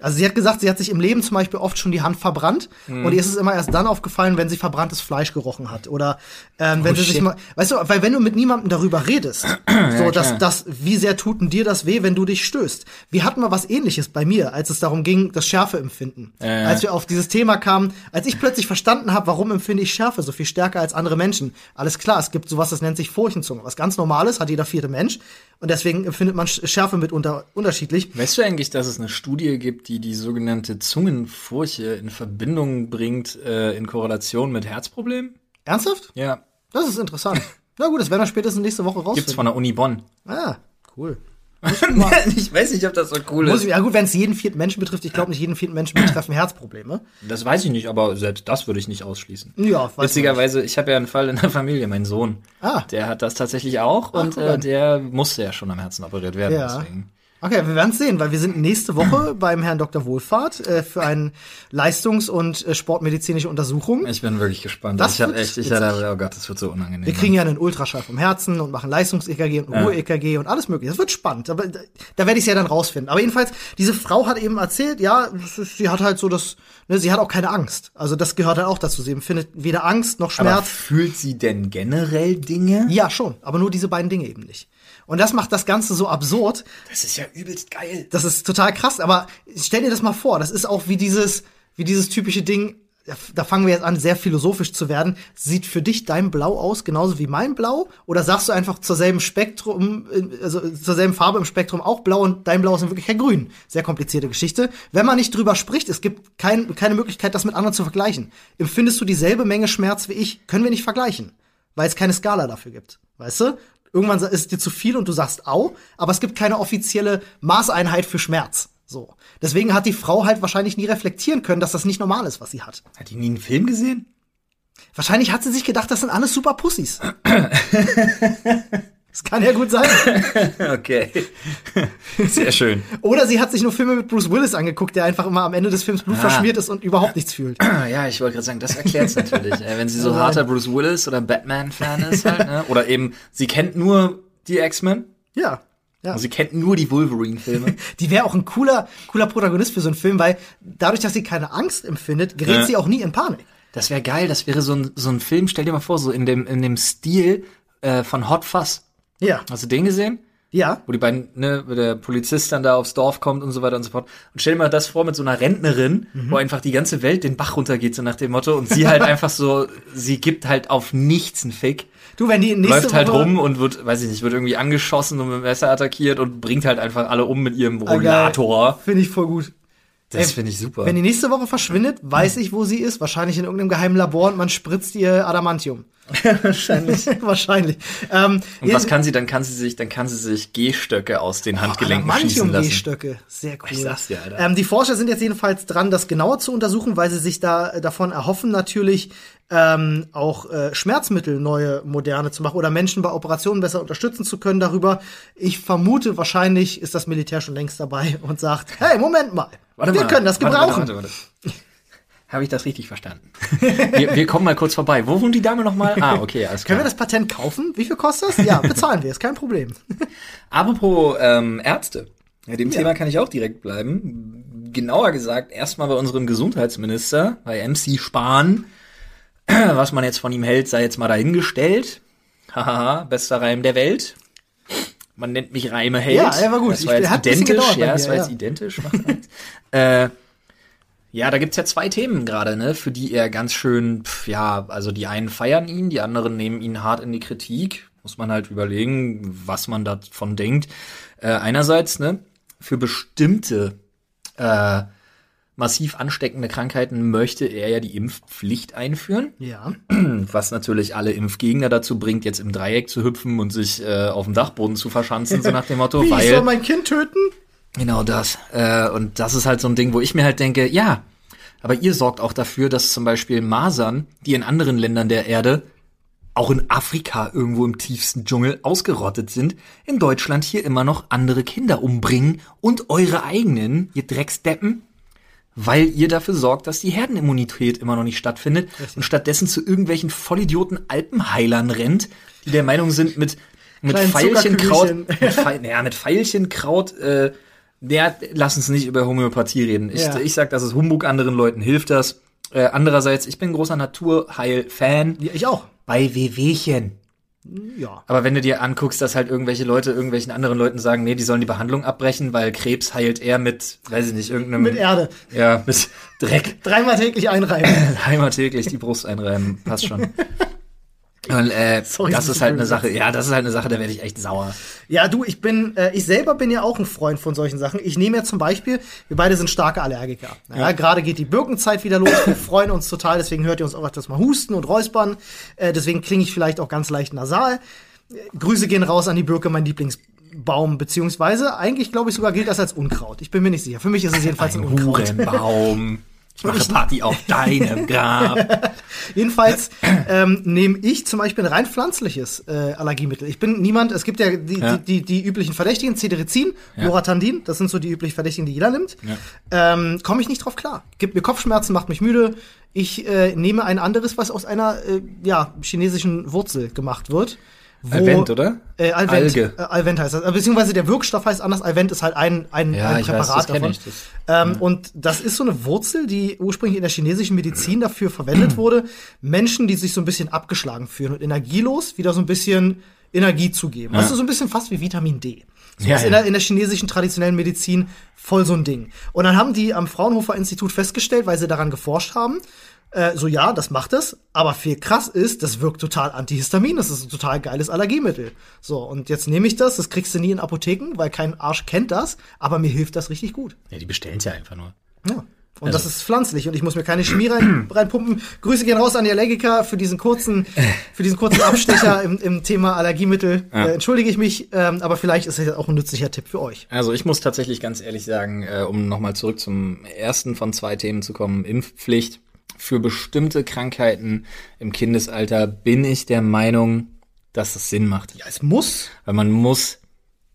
Also sie hat gesagt, sie hat sich im Leben zum Beispiel oft schon die Hand verbrannt Mhm. und ihr ist es immer erst dann aufgefallen, wenn sie verbranntes Fleisch gerochen hat oder ähm, wenn Oh, sie sich shit. mal, weißt du, weil wenn du mit niemandem darüber redest, so dass klar. das, wie sehr tut denn dir das weh, wenn du dich stößt? Wir hatten mal was Ähnliches bei mir, als es darum ging, das Schärfeempfinden. Ja, ja. Als wir auf dieses Thema kamen, als ich plötzlich verstanden habe, warum empfinde ich Schärfe so viel stärker als andere Menschen. Alles klar, es gibt sowas, das nennt sich Furchenzunge, was ganz normales hat jeder vierte Mensch und deswegen empfindet man Schärfe mitunter unterschiedlich. Weißt du eigentlich, dass es eine Studie gibt, die die sogenannte Zungenfurche in Verbindung bringt, äh, in Korrelation mit Herzproblemen? Ernsthaft? Ja. Das ist interessant. Na gut, das werden wir spätestens nächste Woche rausfinden. Gibt's von der Uni Bonn. Ah, cool. ich weiß nicht, ob das so cool Muss, ja gut, wenn es jeden vierten Menschen betrifft, ich glaube nicht jeden vierten Menschen betreffen Herzprobleme. Das weiß ich nicht, aber selbst das würde ich nicht ausschließen. Ja, weiß Witzigerweise, ich habe ja einen Fall in der Familie, mein Sohn. Ah. Der hat das tatsächlich auch und guck äh, der musste ja schon am Herzen operiert werden. Ja. Deswegen. Okay, wir werden es sehen, weil wir sind nächste Woche beim Herrn Dr. Wohlfahrt äh, für eine Leistungs- und äh, sportmedizinische Untersuchung. Ich bin wirklich gespannt. Das ich habe echt, ich hatte, oh Gott, das wird so unangenehm. Wir kriegen ja einen Ultraschall vom Herzen und machen Leistungs-EKG und Ruhe-EKG und alles mögliche. Das wird spannend. Aber da, da werde ich es ja dann rausfinden. Aber jedenfalls, diese Frau hat eben erzählt, ja, sie hat halt so das, ne, sie hat auch keine Angst. Also das gehört halt auch dazu. Sie empfindet weder Angst noch aber Schmerz. fühlt sie denn generell Dinge? Ja, schon, aber nur diese beiden Dinge eben nicht. Und das macht das Ganze so absurd. Das ist ja übelst geil. Das ist total krass, aber stell dir das mal vor, das ist auch wie dieses, wie dieses typische Ding, da- fangen wir jetzt an, sehr philosophisch zu werden. Sieht für dich dein Blau aus, genauso wie mein Blau? Oder sagst du einfach zur selben Spektrum, äh, also zur selben Farbe im Spektrum auch blau und dein Blau ist in Wirklichkeit grün? Sehr komplizierte Geschichte. Wenn man nicht drüber spricht, es gibt kein, keine Möglichkeit, das mit anderen zu vergleichen. Empfindest du dieselbe Menge Schmerz wie ich? Können wir nicht vergleichen. Weil es keine Skala dafür gibt. Weißt du? Irgendwann ist es dir zu viel und du sagst au, aber es gibt keine offizielle Maßeinheit für Schmerz. So. Deswegen hat die Frau halt wahrscheinlich nie reflektieren können, dass das nicht normal ist, was sie hat. Hat die nie einen Film gesehen? Wahrscheinlich hat sie sich gedacht, das sind alles super Pussys. das kann ja gut sein. Okay. Sehr schön. Oder sie hat sich nur Filme mit Bruce Willis angeguckt, der einfach immer am Ende des Films Blut Ah. verschmiert ist und überhaupt nichts fühlt. Ja, ich wollte gerade sagen, das erklärt natürlich. Äh, Wenn sie so Nein. harter Bruce Willis oder Batman-Fan ist halt, ne? Oder eben, sie kennt nur die X-Men. Ja. Ja. Und sie kennt nur die Wolverine-Filme. Die wäre auch ein cooler, cooler Protagonist für so einen Film, weil dadurch, dass sie keine Angst empfindet, gerät Ja. sie auch nie in Panik. Das wäre geil, das wäre so ein, so ein Film, stell dir mal vor, so in dem, in dem Stil äh, von Hot Fuzz. Ja. Hast du den gesehen? Ja. Wo die beiden, ne, wo der Polizist dann da aufs Dorf kommt und so weiter und so fort. Und stell dir mal das vor mit so einer Rentnerin, wo einfach die ganze Welt den Bach runtergeht, so nach dem Motto. Und sie halt einfach so, sie gibt halt auf nichts einen Fick. Du, wenn die nächste läuft halt Woche rum und wird, weiß ich nicht, wird irgendwie angeschossen und mit dem Messer attackiert und bringt halt einfach alle um mit ihrem Ah. Rollator. Finde ich voll gut. Das finde ich super. Wenn die nächste Woche verschwindet, weiß ich, wo sie ist. Wahrscheinlich in irgendeinem geheimen Labor und man spritzt ihr Adamantium. Wahrscheinlich. Wahrscheinlich. Ähm, Und was kann sie, dann kann sie sich, dann kann sie sich Gehstöcke aus den Handgelenken schießen lassen. Adamantium-Gehstöcke. Sehr cool. Ich sag's dir, Alter. Ähm, die Forscher sind jetzt jedenfalls dran, das genauer zu untersuchen, weil sie sich da äh, davon erhoffen, natürlich ähm, auch äh, Schmerzmittel neue, moderne zu machen oder Menschen bei Operationen besser unterstützen zu können darüber. Ich vermute, wahrscheinlich ist das Militär schon längst dabei und sagt, hey, Moment mal, wir können das Warte, gebrauchen. Warte, warte, warte. Habe ich das richtig verstanden? wir, wir kommen mal kurz vorbei. Wo wohnt die Dame nochmal? Ah, okay, alles klar. Können wir das Patent kaufen? Wie viel kostet das? Ja, bezahlen wir, ist kein Problem. Apropos ähm, Ärzte. Ja, dem Thema kann ich auch direkt bleiben. Genauer gesagt, erstmal bei unserem Gesundheitsminister, bei MC Spahn. Was man jetzt von ihm hält, sei jetzt mal dahingestellt. Hahaha, bester Reim der Welt. Man nennt mich Reimeheld. Ja, er war gut. Das war Ich- jetzt identisch. Ja, das war ja. jetzt identisch. Äh, ja, da gibt's ja zwei Themen gerade, ne, für die er ganz schön, pf, ja, also die einen feiern ihn, die anderen nehmen ihn hart in die Kritik. Muss man halt überlegen, was man davon denkt. Äh, einerseits, ne, für bestimmte äh, massiv ansteckende Krankheiten möchte er ja die Impfpflicht einführen, Ja. was natürlich alle Impfgegner dazu bringt, jetzt im Dreieck zu hüpfen und sich äh, auf dem Dachboden zu verschanzen, so nach dem Motto, Wie, ich weil soll mein Kind töten? Genau das. Äh, und das ist halt so ein Ding, wo ich mir halt denke, ja, aber ihr sorgt auch dafür, dass zum Beispiel Masern, die in anderen Ländern der Erde, auch in Afrika irgendwo im tiefsten Dschungel ausgerottet sind, in Deutschland hier immer noch andere Kinder umbringen und eure eigenen, ihr Drecksdeppen, weil ihr dafür sorgt, dass die Herdenimmunität immer noch nicht stattfindet und stattdessen zu irgendwelchen Vollidioten Alpenheilern rennt, die der Meinung sind, mit, mit Kleinen Zuckerkügelchen. mit, Pfeil, naja, mit Veilchenkraut äh, Ja, lass uns nicht über Homöopathie reden. Ich, Ja. ich sag, das ist Humbug, anderen Leuten hilft das. Äh, andererseits, ich bin großer Naturheil-Fan. Ja, ich auch. Bei Wehwehchen. Ja. Aber wenn du dir anguckst, dass halt irgendwelche Leute irgendwelchen anderen Leuten sagen, nee, die sollen die Behandlung abbrechen, weil Krebs heilt er mit, weiß ich nicht, irgendeinem. Mit Erde. Ja, mit Dreck. Dreimal täglich einreiben. Einmal täglich die Brust einreiben, passt schon. Und, äh, Sorry, das ist halt eine. Sache, ja, das ist halt eine Sache, da werde ich echt sauer. Ja, du, ich bin, äh, ich selber bin ja auch ein Freund von solchen Sachen. Ich nehme ja zum Beispiel, wir beide sind starke Allergiker. Ja, gerade geht die Birkenzeit wieder los. Wir freuen uns total, deswegen hört ihr uns auch öfters mal husten und räuspern. Äh, deswegen klinge ich vielleicht auch ganz leicht nasal. Äh, Grüße gehen raus an die Birke, mein Lieblingsbaum, beziehungsweise eigentlich glaube ich sogar gilt das als Unkraut. Ich bin mir nicht sicher. Für mich ist es jedenfalls ein, Ein Unkraut. Hurenbaum. Ich mache Party auf deinem Grab. Jedenfalls ähm, nehme ich zum Beispiel ein rein pflanzliches äh, Allergiemittel. Ich bin niemand, es gibt ja die, Ja. Die, die, die üblichen Verdächtigen, Cetirizin, Ja. Loratandin, das sind so die üblichen Verdächtigen, die jeder nimmt. Ähm, Komme ich nicht drauf klar. Gibt mir Kopfschmerzen, macht mich müde. Ich äh, nehme ein anderes, was aus einer äh, ja, chinesischen Wurzel gemacht wird. Wo, Alvent, oder? Äh, Alvent, Alge. Äh, Alvent heißt das. Äh, Beziehungsweise der Wirkstoff heißt anders. Alvent ist halt ein, ein, Ja, ein weiß, Präparat das kenn davon. ich, das- ähm, Und das ist so eine Wurzel, die ursprünglich in der chinesischen Medizin dafür verwendet wurde, Menschen, die sich so ein bisschen abgeschlagen fühlen und energielos, wieder so ein bisschen Energie zu geben. Also so ein bisschen fast wie Vitamin D. So Ja, ist in, ja. der, in der chinesischen traditionellen Medizin voll so ein Ding. Und dann haben die am Fraunhofer Institut festgestellt, weil sie daran geforscht haben, äh, so ja, das macht es, aber viel krass ist, das wirkt total antihistamin, das ist ein total geiles Allergiemittel. So, und jetzt nehme ich das, das kriegst du nie in Apotheken, weil kein Arsch kennt das, aber mir hilft das richtig gut. Ja, die bestellen ja einfach nur. Ja. Und das ist pflanzlich und ich muss mir keine Chemie rein, reinpumpen. Grüße gehen raus an die Allergiker für diesen kurzen, für diesen kurzen Abstecher im, im Thema Allergiemittel. Äh, entschuldige ich mich, ähm, aber vielleicht ist es auch ein nützlicher Tipp für euch. Also ich muss tatsächlich ganz ehrlich sagen, äh, um nochmal zurück zum ersten von zwei Themen zu kommen, Impfpflicht. Für bestimmte Krankheiten im Kindesalter bin ich der Meinung, dass es Sinn macht. Ja, es muss. Weil man muss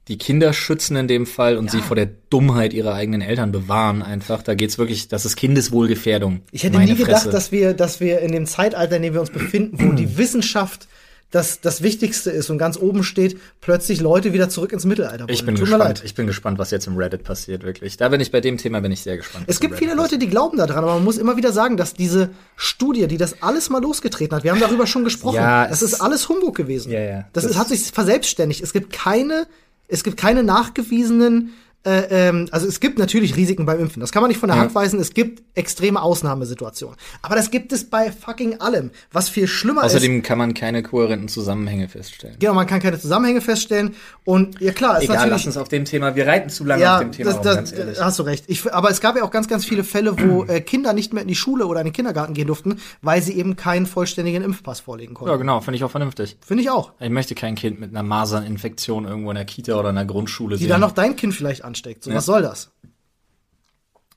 die Kinder schützen in dem Fall und sie vor der Dummheit ihrer eigenen Eltern bewahren einfach. Da geht's wirklich, das ist Kindeswohlgefährdung. Ich hätte Meine nie gedacht, Fresse. dass wir, dass wir in dem Zeitalter, in dem wir uns befinden, wo die Wissenschaft das, das Wichtigste ist und ganz oben steht, plötzlich Leute wieder zurück ins Mittelalter Ich wollen. bin Tut gespannt. Ich bin gespannt, was jetzt im Reddit passiert, wirklich. Da bin ich bei dem Thema bin ich sehr gespannt. Es gibt viele Leute, die glauben daran, aber man muss immer wieder sagen, dass diese Studie, die das alles mal losgetreten hat, wir haben darüber schon gesprochen, Ja, das ist alles Humbug gewesen. Ja, ja. Das, Das- ist, hat sich verselbstständigt. Es gibt keine, es gibt keine nachgewiesenen äh, ähm, also es gibt natürlich Risiken beim Impfen. Das kann man nicht von der Ja. Hand weisen. Es gibt extreme Ausnahmesituationen. Aber das gibt es bei fucking allem. Was viel schlimmer ist. Außerdem kann man keine kohärenten Zusammenhänge feststellen. Genau, man kann keine Zusammenhänge feststellen. Und ja klar, ist Egal, natürlich. lass uns auf dem Thema, wir reiten zu lange ja, auf dem Thema das, rum, das, ganz ehrlich. hast du recht. Ich, aber es gab ja auch ganz, ganz viele Fälle, wo äh, Kinder nicht mehr in die Schule oder in den Kindergarten gehen durften, weil sie eben keinen vollständigen Impfpass vorlegen konnten. Ja, genau, finde ich auch vernünftig. Finde ich auch. Ich möchte kein Kind mit einer Maserninfektion irgendwo in der Kita oder in der Grundschule Die sehen. dann noch dein Kind vielleicht ansteckt. So, Ja. was soll das?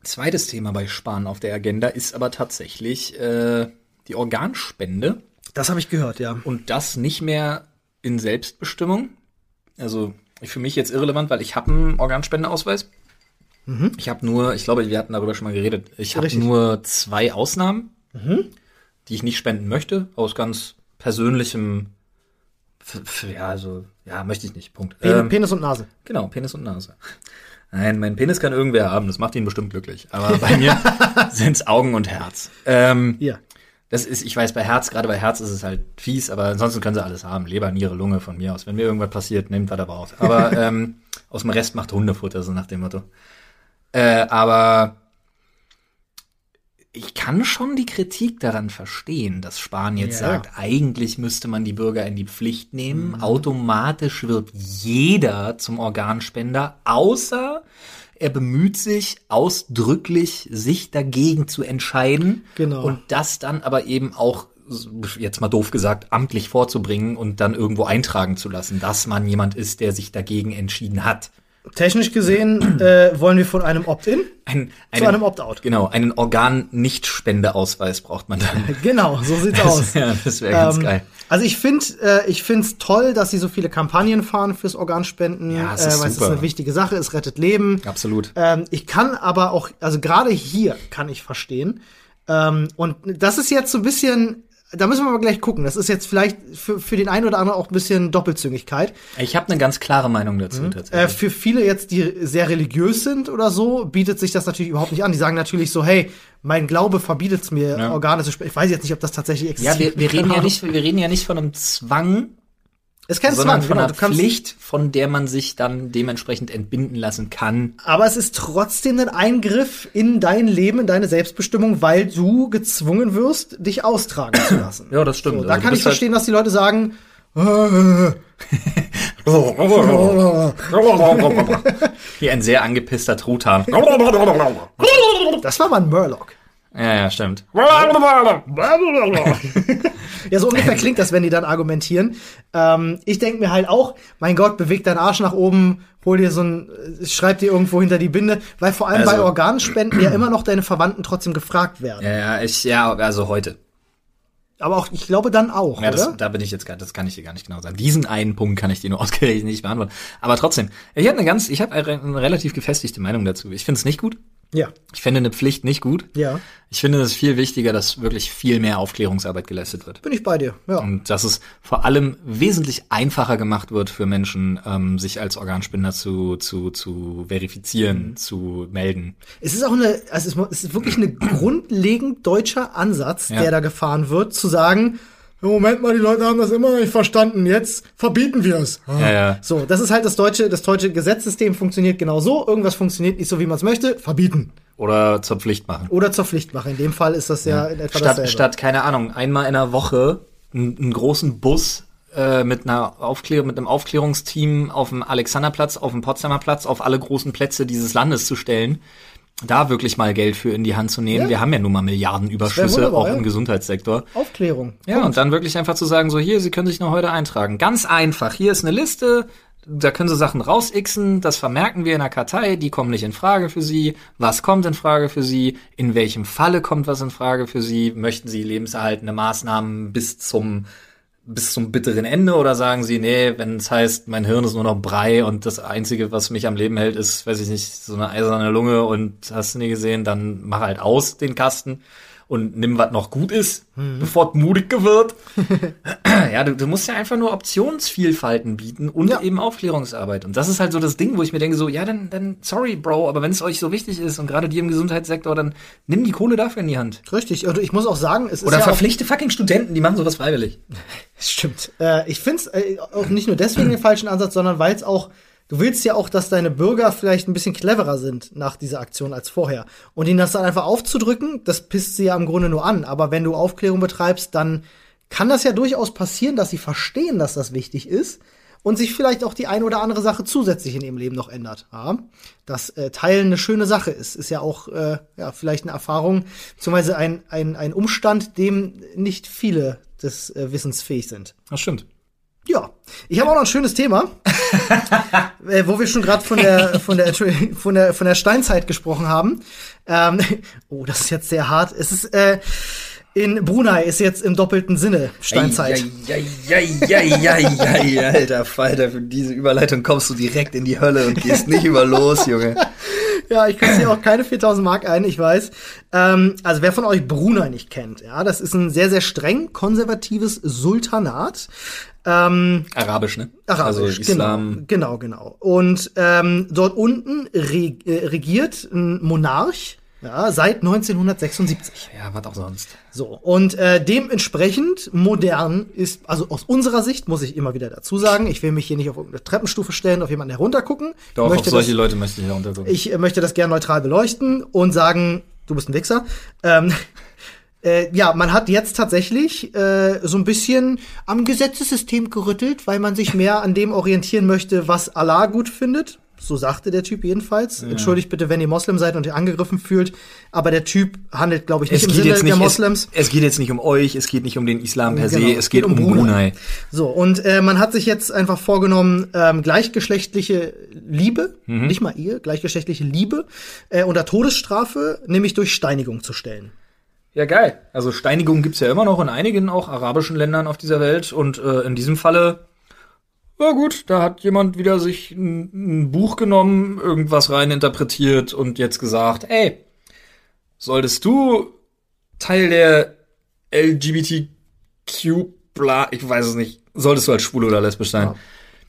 Zweites Thema bei Spahn auf der Agenda ist aber tatsächlich äh, die Organspende. Das habe ich gehört, ja. Und das nicht mehr in Selbstbestimmung. Also für mich jetzt irrelevant, weil ich habe einen Organspendeausweis. Ich habe nur, ich glaube, wir hatten darüber schon mal geredet, ich habe nur zwei Ausnahmen, die ich nicht spenden möchte, aus ganz persönlichem, ja, also, ja, möchte ich nicht, Punkt. Pen Ähm, Penis und Nase. Genau, Penis und Nase. Nein, mein Penis kann irgendwer haben, das macht ihn bestimmt glücklich. Aber bei mir sind's Augen und Herz. Ähm, Ja. das ist, ich weiß, bei Herz, gerade bei Herz ist es halt fies, aber ansonsten können sie alles haben. Leber, Niere, Lunge von mir aus. Wenn mir irgendwas passiert, nehmt was er braucht. Aber ähm, aus dem Rest macht Hundefutter, so nach dem Motto. Äh, aber ich kann schon die Kritik daran verstehen, dass Spahn jetzt Ja. sagt, eigentlich müsste man die Bürger in die Pflicht nehmen. Automatisch wird jeder zum Organspender, außer er bemüht sich ausdrücklich, sich dagegen zu entscheiden. Genau. Und das dann aber eben auch, jetzt mal doof gesagt, amtlich vorzubringen und dann irgendwo eintragen zu lassen, dass man jemand ist, der sich dagegen entschieden hat. Technisch gesehen äh, wollen wir von einem Opt-in Ein, zu einem Opt-out. Genau, einen Organ-Nicht-Spendeausweis braucht man dann. Genau, so sieht's aus. ja, das wäre ganz Ähm, geil. Also ich finde, äh, ich find's toll, dass sie so viele Kampagnen fahren fürs Organspenden, Ja, es äh, ist weil es ist eine wichtige Sache, es rettet Leben. Absolut. Ähm, ich kann aber auch, also gerade hier kann ich verstehen. Ähm, und das ist jetzt so ein bisschen, da müssen wir mal gleich gucken. Das ist jetzt vielleicht für, für den einen oder anderen auch ein bisschen Doppelzüngigkeit. Ich habe eine ganz klare Meinung dazu Äh, tatsächlich. für viele jetzt, die sehr religiös sind oder so, bietet sich das natürlich überhaupt nicht an. Die sagen natürlich so, hey, mein Glaube verbietet es mir, Ja. Organe zu sprechen. Ich weiß jetzt nicht, ob das tatsächlich ja, existiert. wir, wir Keine reden ja nicht, wir reden ja nicht von einem Zwang, ist kein sondern Zwang, von genau. einer Pflicht, von der man sich dann dementsprechend entbinden lassen kann. Aber es ist trotzdem ein Eingriff in dein Leben, in deine Selbstbestimmung, weil du gezwungen wirst, dich austragen zu lassen. Ja, das stimmt. So, da Also kann ich halt- verstehen, dass die Leute sagen, Hier ein sehr angepisster Truthahn. das war mal ein Murloc. Ja, ja, stimmt. Ja, so ungefähr klingt das, wenn die dann argumentieren. Ähm, ich denke mir halt auch, mein Gott, beweg deinen Arsch nach oben, hol dir so ein, äh, schreib dir irgendwo hinter die Binde, weil vor allem bei Also- Organspenden ja immer noch deine Verwandten trotzdem gefragt werden. Ja, ja, ich, ja, also heute. Aber auch, ich glaube dann auch, Ja, das, da bin ich jetzt gar, das kann ich dir gar nicht genau sagen. Diesen einen Punkt kann ich dir nur ausgerechnet nicht beantworten. Aber trotzdem, ich habe eine ganz, ich habe eine, eine relativ gefestigte Meinung dazu. Ich finde es nicht gut. Ja, Ich finde eine Pflicht nicht gut. ja, Ich finde es viel wichtiger, dass wirklich viel mehr Aufklärungsarbeit geleistet wird. bin ich bei dir. Ja. Und dass es vor allem wesentlich einfacher gemacht wird für Menschen, ähm, sich als Organspender zu, zu, zu verifizieren, Mhm. zu melden. Es ist auch eine, also es ist- es ist wirklich ein grundlegend deutscher Ansatz, Ja. der da gefahren wird, zu sagen, Moment mal, die Leute haben das immer noch nicht verstanden, jetzt verbieten wir es. Ja, ja. So, das ist halt das deutsche, das deutsche Gesetzessystem funktioniert genau so, irgendwas funktioniert nicht so, wie man es möchte, verbieten. Oder zur Pflicht machen. Oder zur Pflicht machen. In dem Fall ist das ja, in etwa Statt, dasselbe. statt, keine Ahnung, einmal in der Woche einen, einen großen Bus äh, mit einer Aufklärung, mit einem Aufklärungsteam auf dem Alexanderplatz, auf dem Potsdamer Platz, auf alle großen Plätze dieses Landes zu stellen, da wirklich mal Geld für in die Hand zu nehmen. Ja. Wir haben ja nun mal Milliardenüberschüsse, auch ja. im Gesundheitssektor. Aufklärung. Ja, und dann wirklich einfach zu sagen, so hier, Sie können sich noch heute eintragen. Ganz einfach. Hier ist eine Liste, da können Sie Sachen rausixen, das vermerken wir in der Kartei, die kommen nicht in Frage für Sie. Was kommt in Frage für Sie? In welchem Falle kommt was in Frage für Sie? Möchten Sie lebenserhaltende Maßnahmen bis zum bis zum bitteren Ende oder sagen Sie, nee, wenn es heißt, mein Hirn ist nur noch Brei und das Einzige, was mich am Leben hält, ist, weiß ich nicht, so eine eiserne Lunge und hast du nie gesehen, dann mach halt aus den Kasten und nimm, was noch gut ist, bevor es mutig wird. ja, du, du musst ja einfach nur Optionsvielfalten bieten und Ja. eben Aufklärungsarbeit. Und das ist halt so das Ding, wo ich mir denke, so, ja, dann, dann, sorry, Bro, aber wenn es euch so wichtig ist und gerade dir im Gesundheitssektor, dann nimm die Kohle dafür in die Hand. Richtig. Und ich muss auch sagen, es ist Oder ja verpflichte fucking Studenten, die machen sowas freiwillig. Stimmt. Äh, ich finde es äh, auch nicht nur deswegen den falschen Ansatz, sondern weil es auch, du willst ja auch, dass deine Bürger vielleicht ein bisschen cleverer sind nach dieser Aktion als vorher. Und ihnen das dann einfach aufzudrücken, das pisst sie ja im Grunde nur an. Aber wenn du Aufklärung betreibst, dann kann das ja durchaus passieren, dass sie verstehen, dass das wichtig ist und sich vielleicht auch die ein oder andere Sache zusätzlich in ihrem Leben noch ändert. Ja? Dass äh, Teilen eine schöne Sache ist, ist ja auch äh, ja, vielleicht eine Erfahrung, beziehungsweise ein, ein, ein Umstand, dem nicht viele des äh, Wissens fähig sind. Das stimmt. Ja, ich habe auch noch ein schönes Thema, äh, wo wir schon gerade von der von der von der von der Steinzeit gesprochen haben. Ähm, oh, das ist jetzt sehr hart. Es ist äh, in Brunei ist jetzt im doppelten Sinne Steinzeit. Ja, ja, ja, ja, ja, ja, alter Falter, für diese Überleitung kommst du direkt in die Hölle und gehst nicht über los, Junge. Ja, ich kriege hier auch keine 4000 Mark ein, ich weiß. Ähm, also wer von euch Brunei nicht kennt, ja, das ist ein sehr, sehr streng konservatives Sultanat. Ähm, Arabisch, ne? Arabisch, also Islam. Genau, genau, genau. Und ähm, dort unten äh, regiert ein Monarch, ja, seit 1976. Ja, was auch sonst. So, und äh, dementsprechend modern ist, also aus unserer Sicht, muss ich immer wieder dazu sagen, ich will mich hier nicht auf irgendeine Treppenstufe stellen, auf jemanden heruntergucken. Doch, auf solche das, Leute möchte ich heruntergucken. ich äh, möchte das gerne neutral beleuchten und sagen, du bist ein Wichser. Ähm, äh, ja, man hat jetzt tatsächlich äh, so ein bisschen am Gesetzessystem gerüttelt, weil man sich mehr an dem orientieren möchte, was Allah gut findet. So sagte der Typ jedenfalls. Entschuldigt bitte, wenn ihr Moslem seid und ihr angegriffen fühlt. Aber der Typ handelt, glaube ich, nicht es im geht Sinne nicht, der es, Moslems. es geht jetzt nicht um euch, es geht nicht um den Islam per Genau, se, es geht, um Brunei. So, und äh, man hat sich jetzt einfach vorgenommen, ähm, gleichgeschlechtliche Liebe, Mhm. nicht mal ihr, gleichgeschlechtliche Liebe äh, unter Todesstrafe, nämlich durch Steinigung zu stellen. Ja, geil. Also Steinigung gibt's ja immer noch in einigen auch arabischen Ländern auf dieser Welt und äh, in diesem Falle ja gut, da hat jemand wieder sich ein, ein Buch genommen, irgendwas rein interpretiert und jetzt gesagt, ey, solltest du Teil der Cube, bla, ich weiß es nicht. Solltest du als schwul oder lesbisch sein.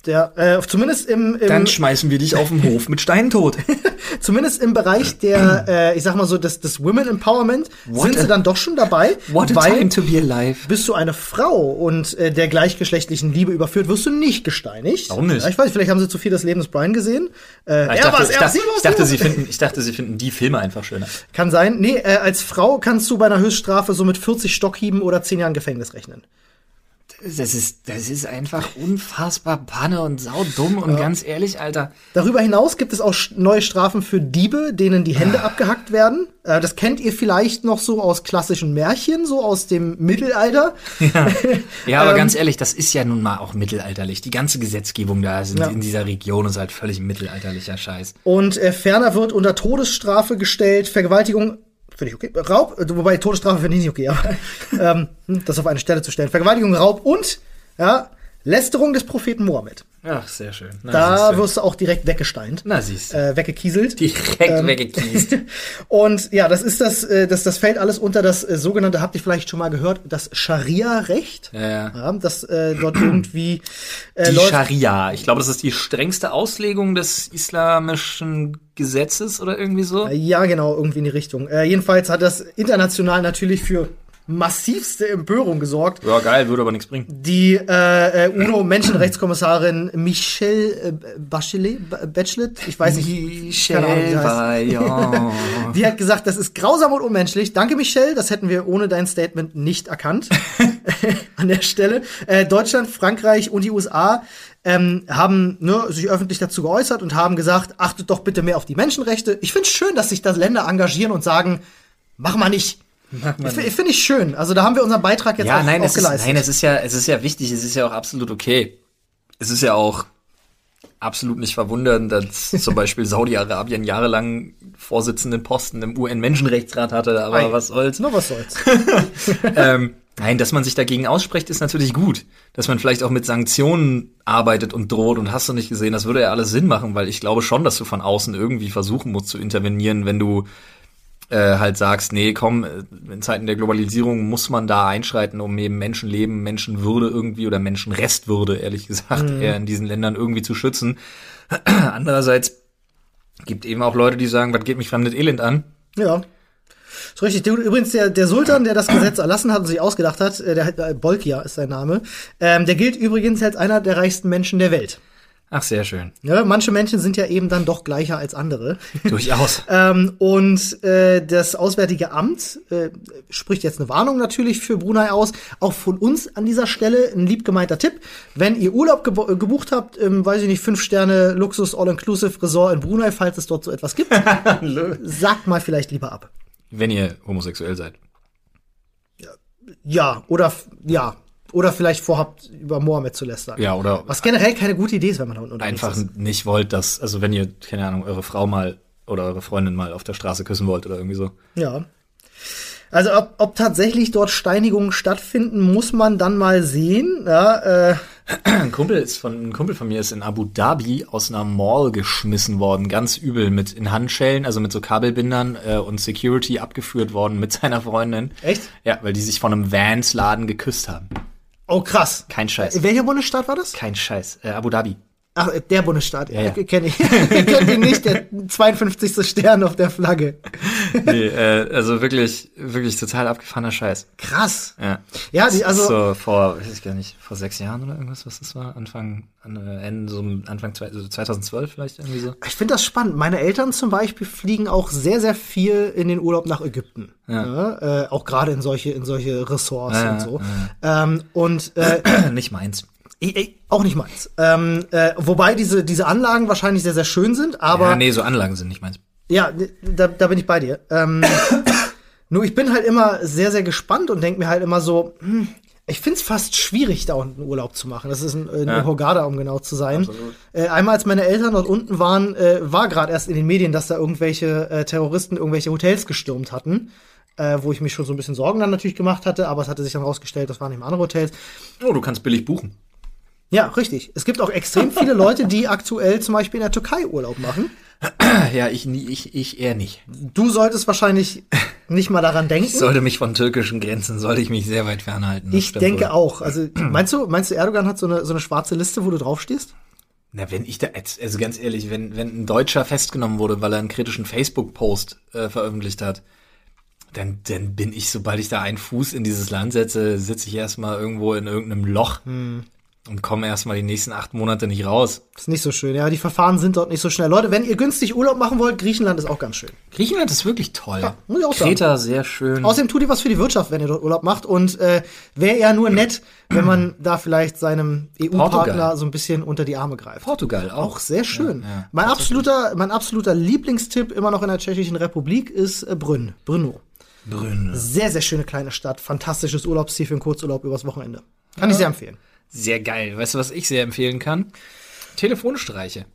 Der, äh, zumindest im, im Dann schmeißen wir dich auf den Hof mit Steinen tot. zumindest im Bereich der, äh, ich sag mal so, des, des Women Empowerment What sind a- sie dann doch schon dabei. What a time to be alive. bist du eine Frau und äh, der gleichgeschlechtlichen Liebe überführt, wirst du nicht gesteinigt. Warum nicht? Ja, ich weiß, vielleicht haben sie zu viel des Lebens Brian gesehen. Äh, Ich er dachte, war's, ich, er dachte, sie war's, ich, dachte, sie finden, ich dachte, sie finden die Filme einfach schöner. Kann sein. Nee, äh, als Frau kannst du bei einer Höchststrafe so mit 40 Stockhieben oder 10 Jahren Gefängnis rechnen. Das ist, das ist einfach unfassbar Panne und saudumm und ganz ehrlich, Alter. Darüber hinaus gibt es auch neue Strafen für Diebe, denen die Ah. Hände abgehackt werden. Äh, das kennt ihr vielleicht noch so aus klassischen Märchen, so aus dem Mittelalter. Ja, aber Ähm, ganz ehrlich, das ist ja nun mal auch mittelalterlich. Die ganze Gesetzgebung da in, Ja. in dieser Region ist halt völlig mittelalterlicher Scheiß. Und äh, ferner wird unter Todesstrafe gestellt, Vergewaltigung, finde ich okay, Raub, äh, wobei Todesstrafe finde ich nicht okay, aber ähm, das auf eine Stelle zu stellen. Vergewaltigung, Raub und ja, Lästerung des Propheten Mohammed. Ach, sehr schön. Na, Da wirst du auch direkt weggesteint. Na, siehst du. Äh, weggekieselt. Direkt ähm, weggekiest. Und ja, das ist das, äh, das, das fällt alles unter das äh, sogenannte, habt ihr vielleicht schon mal gehört, das Scharia-Recht. Ja, ja. Ja, das äh, dort irgendwie äh, Die läuft. Scharia. Ich glaube, das ist die strengste Auslegung des islamischen Gesetzes oder irgendwie so. Ja, genau, irgendwie in die Richtung. Äh, jedenfalls hat das international natürlich für massivste Empörung gesorgt. Ja, geil, würde aber nichts bringen. Die äh, äh, UNO-Menschenrechtskommissarin Michelle äh, Bachelet, Ba- Bachelet, ich weiß nicht, keine Ahnung, wie sie heißt. Vaillant. Die hat gesagt, das ist grausam und unmenschlich. Danke, Michelle. Das hätten wir ohne dein Statement nicht erkannt. An der Stelle. Äh, Deutschland, Frankreich und die USA ähm, haben ne, sich öffentlich dazu geäußert und haben gesagt, achtet doch bitte mehr auf die Menschenrechte. Ich finde es schön, dass sich da Länder engagieren und sagen, mach mal nicht. Finde ich schön. Also da haben wir unseren Beitrag jetzt ja, auch, nein, auch es ist, geleistet. nein, es ist ja, es ist ja wichtig, es ist ja auch absolut okay. Es ist ja auch absolut nicht verwundernd, dass zum Beispiel Saudi-Arabien jahrelang Vorsitzenden Posten im UN-Menschenrechtsrat hatte, aber Ei. was soll's. Nur was soll's. ähm, nein, dass man sich dagegen ausspricht, ist natürlich gut. Dass man vielleicht auch mit Sanktionen arbeitet und droht und hast du nicht gesehen, das würde ja alles Sinn machen, weil ich glaube schon, dass du von außen irgendwie versuchen musst zu intervenieren, wenn du äh, halt sagst, nee, komm, äh, in Zeiten der Globalisierung muss man da einschreiten, um eben Menschenleben, Menschenwürde irgendwie oder Menschenrestwürde, ehrlich gesagt, eher in diesen Ländern irgendwie zu schützen. Andererseits gibt eben auch Leute, die sagen, was geht mich fremdes Elend an? Ja. Ist richtig. Der- Übrigens, der, der Sultan, der das Gesetz erlassen hat und sich ausgedacht hat, äh, der hat- äh, Bolkia ist sein Name, ähm, der gilt übrigens als einer der reichsten Menschen der Welt. Ach, sehr schön. Ja, manche Menschen sind ja eben dann doch gleicher als andere. Durchaus. ähm, und äh, das Auswärtige Amt äh, spricht jetzt eine Warnung natürlich für Brunei aus. Auch von uns an dieser Stelle ein lieb gemeinter Tipp. Wenn ihr Urlaub gebo- äh, gebucht habt, im, weiß ich nicht, fünf Sterne Luxus All-Inclusive Resort in Brunei, falls es dort so etwas gibt, sagt mal vielleicht lieber ab. Wenn ihr homosexuell seid. Ja, oder ja. Oder vielleicht vorhabt, über Mohammed zu lästern. Ja, oder Was generell keine gute Idee ist, wenn man da unten unterwegs einfach ist. nicht wollt, dass, also wenn ihr, keine Ahnung, eure Frau mal oder eure Freundin mal auf der Straße küssen wollt oder irgendwie so. Ja. Also ob, ob tatsächlich dort Steinigungen stattfinden, muss man dann mal sehen. Ja, äh, Ein Kumpel ist von, ein Kumpel von mir ist in Abu Dhabi aus einer Mall geschmissen worden, ganz übel, mit in Handschellen, also mit so Kabelbindern äh, und Security abgeführt worden mit seiner Freundin. Echt? Ja, weil die sich von einem Vans-Laden geküsst haben. Oh krass. Kein Scheiß. Welcher Bundesstaat war das? Kein Scheiß. Äh, Abu Dhabi. Ach, äh, der Bundesstaat. Ja, ja. Äh, Kenn ich. Kennt ihn nicht, der 52. Stern auf der Flagge. Nee, äh, also wirklich, wirklich total abgefahrener Scheiß. Krass. Ja. Ja, die, also so vor, weiß ich gar nicht, vor sechs Jahren oder irgendwas, was das war? Anfang, an, Ende, so Anfang zwei- so 2012 vielleicht irgendwie so. ich finde das spannend. Meine Eltern zum Beispiel fliegen auch sehr, sehr viel in den Urlaub nach Ägypten. Ja. äh, auch gerade in solche, in solche Ressorts Ja, und so. Ähm, und äh, Nicht meins. Ich, ich, auch nicht meins. Ähm, äh, wobei diese, diese Anlagen wahrscheinlich sehr, sehr schön sind, aber ja, nee, so Anlagen sind nicht meins. Ja, da, da bin ich bei dir. Ähm, nur ich bin halt immer sehr, sehr gespannt und denke mir halt immer so, hm, ich find's fast schwierig, da unten Urlaub zu machen. Das ist in, in Ja. Hurghada, um genau zu sein. Äh, einmal, als meine Eltern dort unten waren, äh, war gerade erst in den Medien, dass da irgendwelche äh, Terroristen irgendwelche Hotels gestürmt hatten. Äh, wo ich mich schon so ein bisschen Sorgen dann natürlich gemacht hatte, aber es hatte sich dann rausgestellt, das waren eben andere Hotels. Oh, du kannst billig buchen. Ja, richtig. Es gibt auch extrem viele Leute, die aktuell zum Beispiel in der Türkei Urlaub machen. Ja, ich, ich, ich eher nicht. Du solltest wahrscheinlich nicht mal daran denken. Ich sollte mich von türkischen Grenzen, sollte ich mich sehr weit fernhalten. Ich denke wohl. auch. Also meinst du, meinst du, Erdogan hat so eine, so eine schwarze Liste, wo du draufstehst? Na, wenn ich da, also ganz ehrlich, wenn, wenn ein Deutscher festgenommen wurde, weil er einen kritischen Facebook-Post äh, veröffentlicht hat, dann, dann bin ich, sobald ich da einen Fuß in dieses Land setze, sitze ich erstmal irgendwo in irgendeinem Loch. Hm und kommen erstmal die nächsten acht Monate nicht raus. Das ist nicht so schön. Ja, die Verfahren sind dort nicht so schnell. Leute, wenn ihr günstig Urlaub machen wollt, Griechenland ist auch ganz schön. Griechenland ist wirklich toll. Ja, muss ich auch Kreta, sehr schön. Außerdem tut ihr was für die Wirtschaft, wenn ihr dort Urlaub macht. Und äh, wäre ja nur nett, wenn man da vielleicht seinem EU-Partner so ein bisschen unter die Arme greift. Portugal auch. Auch sehr schön. Ja, ja, mein absoluter, mein absoluter Lieblingstipp immer noch in der Tschechischen Republik ist äh, Brünn. Brno. Brünn. Sehr, sehr schöne kleine Stadt. Fantastisches Urlaubsziel für einen Kurzurlaub übers Wochenende. Kann ich sehr empfehlen. Sehr geil. Weißt du, was ich sehr empfehlen kann? Telefonstreiche.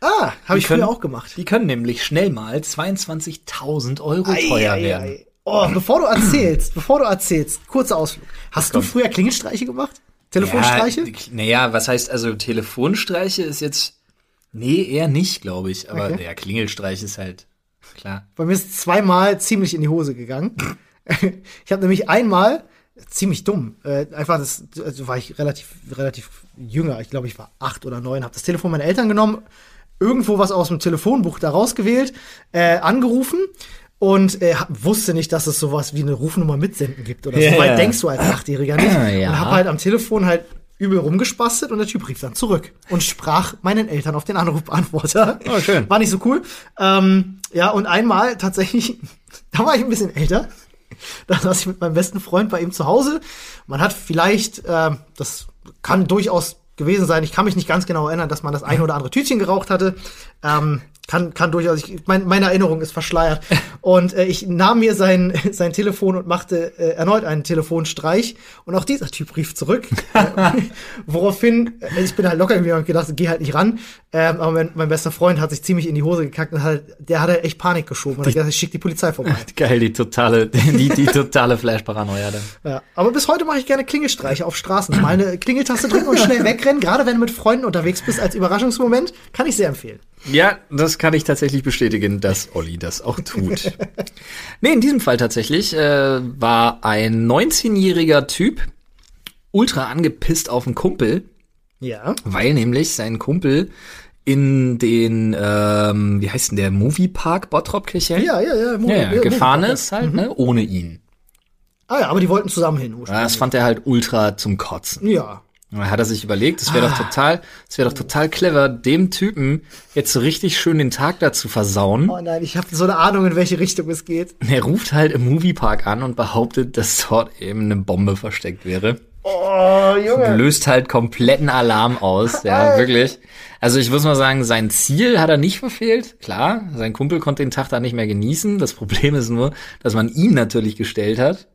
Ah, habe ich können, früher auch gemacht. Die können nämlich schnell mal 22.000 Euro ei, teuer ei, werden. Ei. Oh, bevor du erzählst, bevor du erzählst, kurzer Ausflug. Hast du früher Klingelstreiche gemacht? Telefonstreiche? Ja, naja, was heißt also Telefonstreiche ist jetzt, nee, eher nicht, glaube ich. Aber okay. naja, Klingelstreich ist halt, klar. Bei mir ist zweimal ziemlich in die Hose gegangen. ich habe nämlich einmal ziemlich dumm. Äh, einfach, das also war ich relativ, relativ jünger. Ich glaube, ich war acht oder neun. Habe das Telefon meiner Eltern genommen, irgendwo was aus dem Telefonbuch da rausgewählt, äh, angerufen und äh, wusste nicht, dass es sowas wie eine Rufnummer mitsenden gibt oder yeah. so weit denkst du als Achtjähriger nicht. ja. Und habe halt am Telefon halt übel rumgespastet und der Typ rief dann zurück und sprach meinen Eltern auf den Anrufbeantworter. Oh, schön. War nicht so cool. Ähm, ja, und einmal tatsächlich, da war ich ein bisschen älter, da saß ich mit meinem besten Freund bei ihm zu Hause. Man hat vielleicht, äh, das kann durchaus gewesen sein, ich kann mich nicht ganz genau erinnern, dass man das ein oder andere Tütchen geraucht hatte. Ähm, kann, kann durchaus, ich, mein, meine Erinnerung ist verschleiert. Und äh, ich nahm mir sein, sein Telefon und machte äh, erneut einen Telefonstreich. Und auch dieser Typ rief zurück. äh, woraufhin, äh, ich bin halt locker irgendwie und gedacht, geh halt nicht ran. Ähm, aber mein, mein bester Freund hat sich ziemlich in die Hose gekackt und hat, der hat halt echt Panik geschoben. Und hat gesagt, ich schick die Polizei vorbei. Geil, die totale, die, die totale Flash-Paranoia dann. Ja, aber bis heute mache ich gerne Klingelstreiche auf Straßen. Mal eine Klingeltaste drücken und schnell wegrennen. Gerade wenn du mit Freunden unterwegs bist als Überraschungsmoment, kann ich sehr empfehlen. Ja, das kann ich tatsächlich bestätigen, dass Olli das auch tut. nee, in diesem Fall tatsächlich äh, war ein 19-jähriger Typ ultra angepisst auf einen Kumpel. Ja. Weil nämlich sein Kumpel in den, ähm, wie heißt denn der, Moviepark Bottrop-Kirchhell? Ja, ja, ja. Movie, ja, ja, gefahren ist halt, mhm. ne, ohne ihn. Ah ja, aber die wollten zusammen hin. Das fand er halt ultra zum Kotzen. Ja. Da hat er sich überlegt, es wäre ah. doch total, es wäre doch total clever, dem Typen jetzt so richtig schön den Tag dazu versauen. Oh nein, ich habe so eine Ahnung, in welche Richtung es geht. Er ruft halt im Moviepark an und behauptet, dass dort eben eine Bombe versteckt wäre. Oh, Junge. Löst halt kompletten Alarm aus, ja, wirklich. Also ich muss mal sagen, sein Ziel hat er nicht verfehlt. Klar, sein Kumpel konnte den Tag da nicht mehr genießen. Das Problem ist nur, dass man ihn natürlich gestellt hat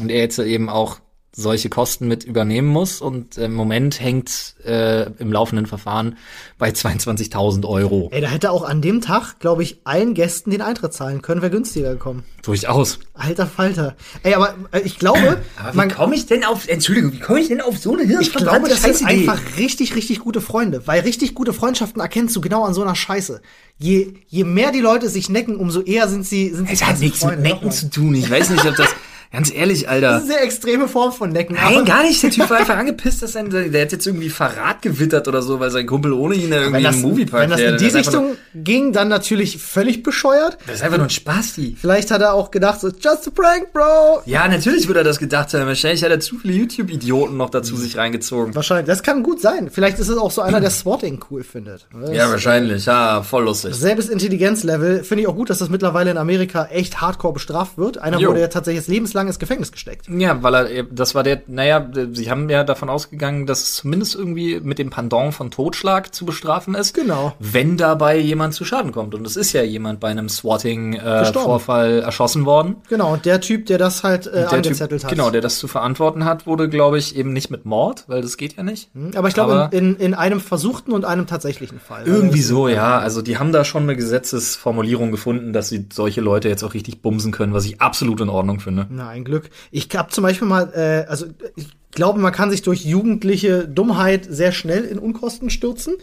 und er jetzt eben auch solche Kosten mit übernehmen muss. Und im Moment hängt äh, im laufenden Verfahren bei 22.000 Euro. Ey, da hätte auch an dem Tag, glaube ich, allen Gästen den Eintritt zahlen können, wäre günstiger gekommen. Durchaus. Alter Falter. Ey, aber äh, ich glaube. aber wie komme ich denn auf, Entschuldigung, wie komme ich denn auf so eine Hirn? Ich glaube, das sind einfach richtig, richtig gute Freunde. Weil richtig gute Freundschaften erkennst du genau an so einer Scheiße. Je, je mehr die Leute sich necken, umso eher sind sie, sind sie Es hat nichts Freunde. mit Necken zu tun. Ich weiß nicht, ob das, Ganz ehrlich, Alter. Das ist eine sehr extreme Form von Necken. Nein, gar nicht. Der Typ war einfach angepisst, dass sein, der hat jetzt irgendwie Verrat gewittert oder so, weil sein Kumpel ohne ihn irgendwie das, im Moviepark Wenn das in die Richtung nur, ging, dann natürlich völlig bescheuert. Das ist einfach nur ein Spaß, die. Vielleicht hat er auch gedacht, so, just a prank, bro. Ja, natürlich würde er das gedacht haben. Wahrscheinlich hat er zu viele YouTube-Idioten noch dazu sich reingezogen. Wahrscheinlich. Das kann gut sein. Vielleicht ist es auch so einer, der Swatting cool findet. Das ja, wahrscheinlich. Ja, voll lustig. Selbes Intelligenzlevel. Finde ich auch gut, dass das mittlerweile in Amerika echt hardcore bestraft wird. Einer jo. wurde ja tatsächlich lebenslang ins Gefängnis gesteckt. Ja, weil er, das war der, naja, sie haben ja davon ausgegangen, dass es zumindest irgendwie mit dem Pendant von Totschlag zu bestrafen ist. Genau. Wenn dabei jemand zu Schaden kommt. Und es ist ja jemand bei einem Swatting-Vorfall äh, erschossen worden. Genau, und der Typ, der das halt äh, angezettelt typ, hat. Genau, der das zu verantworten hat, wurde, glaube ich, eben nicht mit Mord, weil das geht ja nicht. Hm, aber ich glaube, in, in einem versuchten und einem tatsächlichen Fall. Irgendwie so, ja. Also die haben da schon eine Gesetzesformulierung gefunden, dass sie solche Leute jetzt auch richtig bumsen können, was ich absolut in Ordnung finde. Na, ein Glück. Ich habe zum Beispiel mal, äh, also ich glaube, man kann sich durch jugendliche Dummheit sehr schnell in Unkosten stürzen.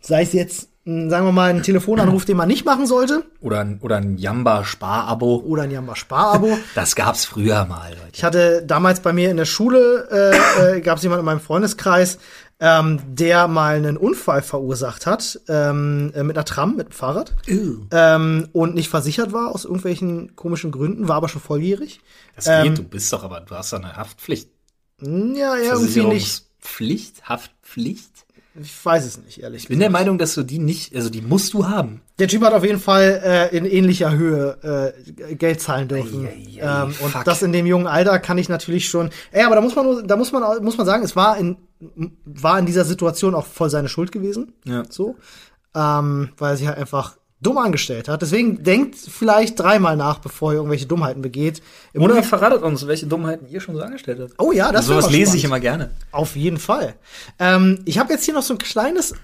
Sei es jetzt mh, sagen wir mal, einen Telefonanruf, den man nicht machen sollte. Oder, ein- oder ein Jamba-Spar-Abo. Oder ein Jamba-Spar-Abo. Das gab's früher mal, Leute. Ich hatte damals bei mir in der Schule, äh, äh, gab es jemanden in meinem Freundeskreis, ähm, der mal einen Unfall verursacht hat ähm, äh, mit einer Tram, mit dem Fahrrad. Ähm, und nicht versichert war aus irgendwelchen komischen Gründen, war aber schon volljährig. Das Ähm, geht, du bist doch aber, du hast doch eine Haftpflicht. Ja, irgendwie nicht. Versicherungspflicht? Haftpflicht? Ich weiß es nicht, ehrlich. Ich bin der Meinung, dass du die nicht, also die musst du haben. Der Typ hat auf jeden Fall äh, in ähnlicher Höhe äh, Geld zahlen dürfen. Ei, ei, ei, ähm, und das in dem jungen Alter kann ich natürlich schon. Ey, aber da muss man da muss man, muss man sagen, es war in war in dieser Situation auch voll seine Schuld gewesen. Ja. So, ähm, weil er sich halt einfach dumm angestellt hat. Deswegen denkt vielleicht dreimal nach, bevor ihr irgendwelche Dummheiten begeht. Im Oder Moment- verratet uns, welche Dummheiten ihr schon so angestellt habt. Oh ja, das wär Sowas lese ich immer gerne. Auf jeden Fall. Ähm, ich habe jetzt hier noch so ein kleines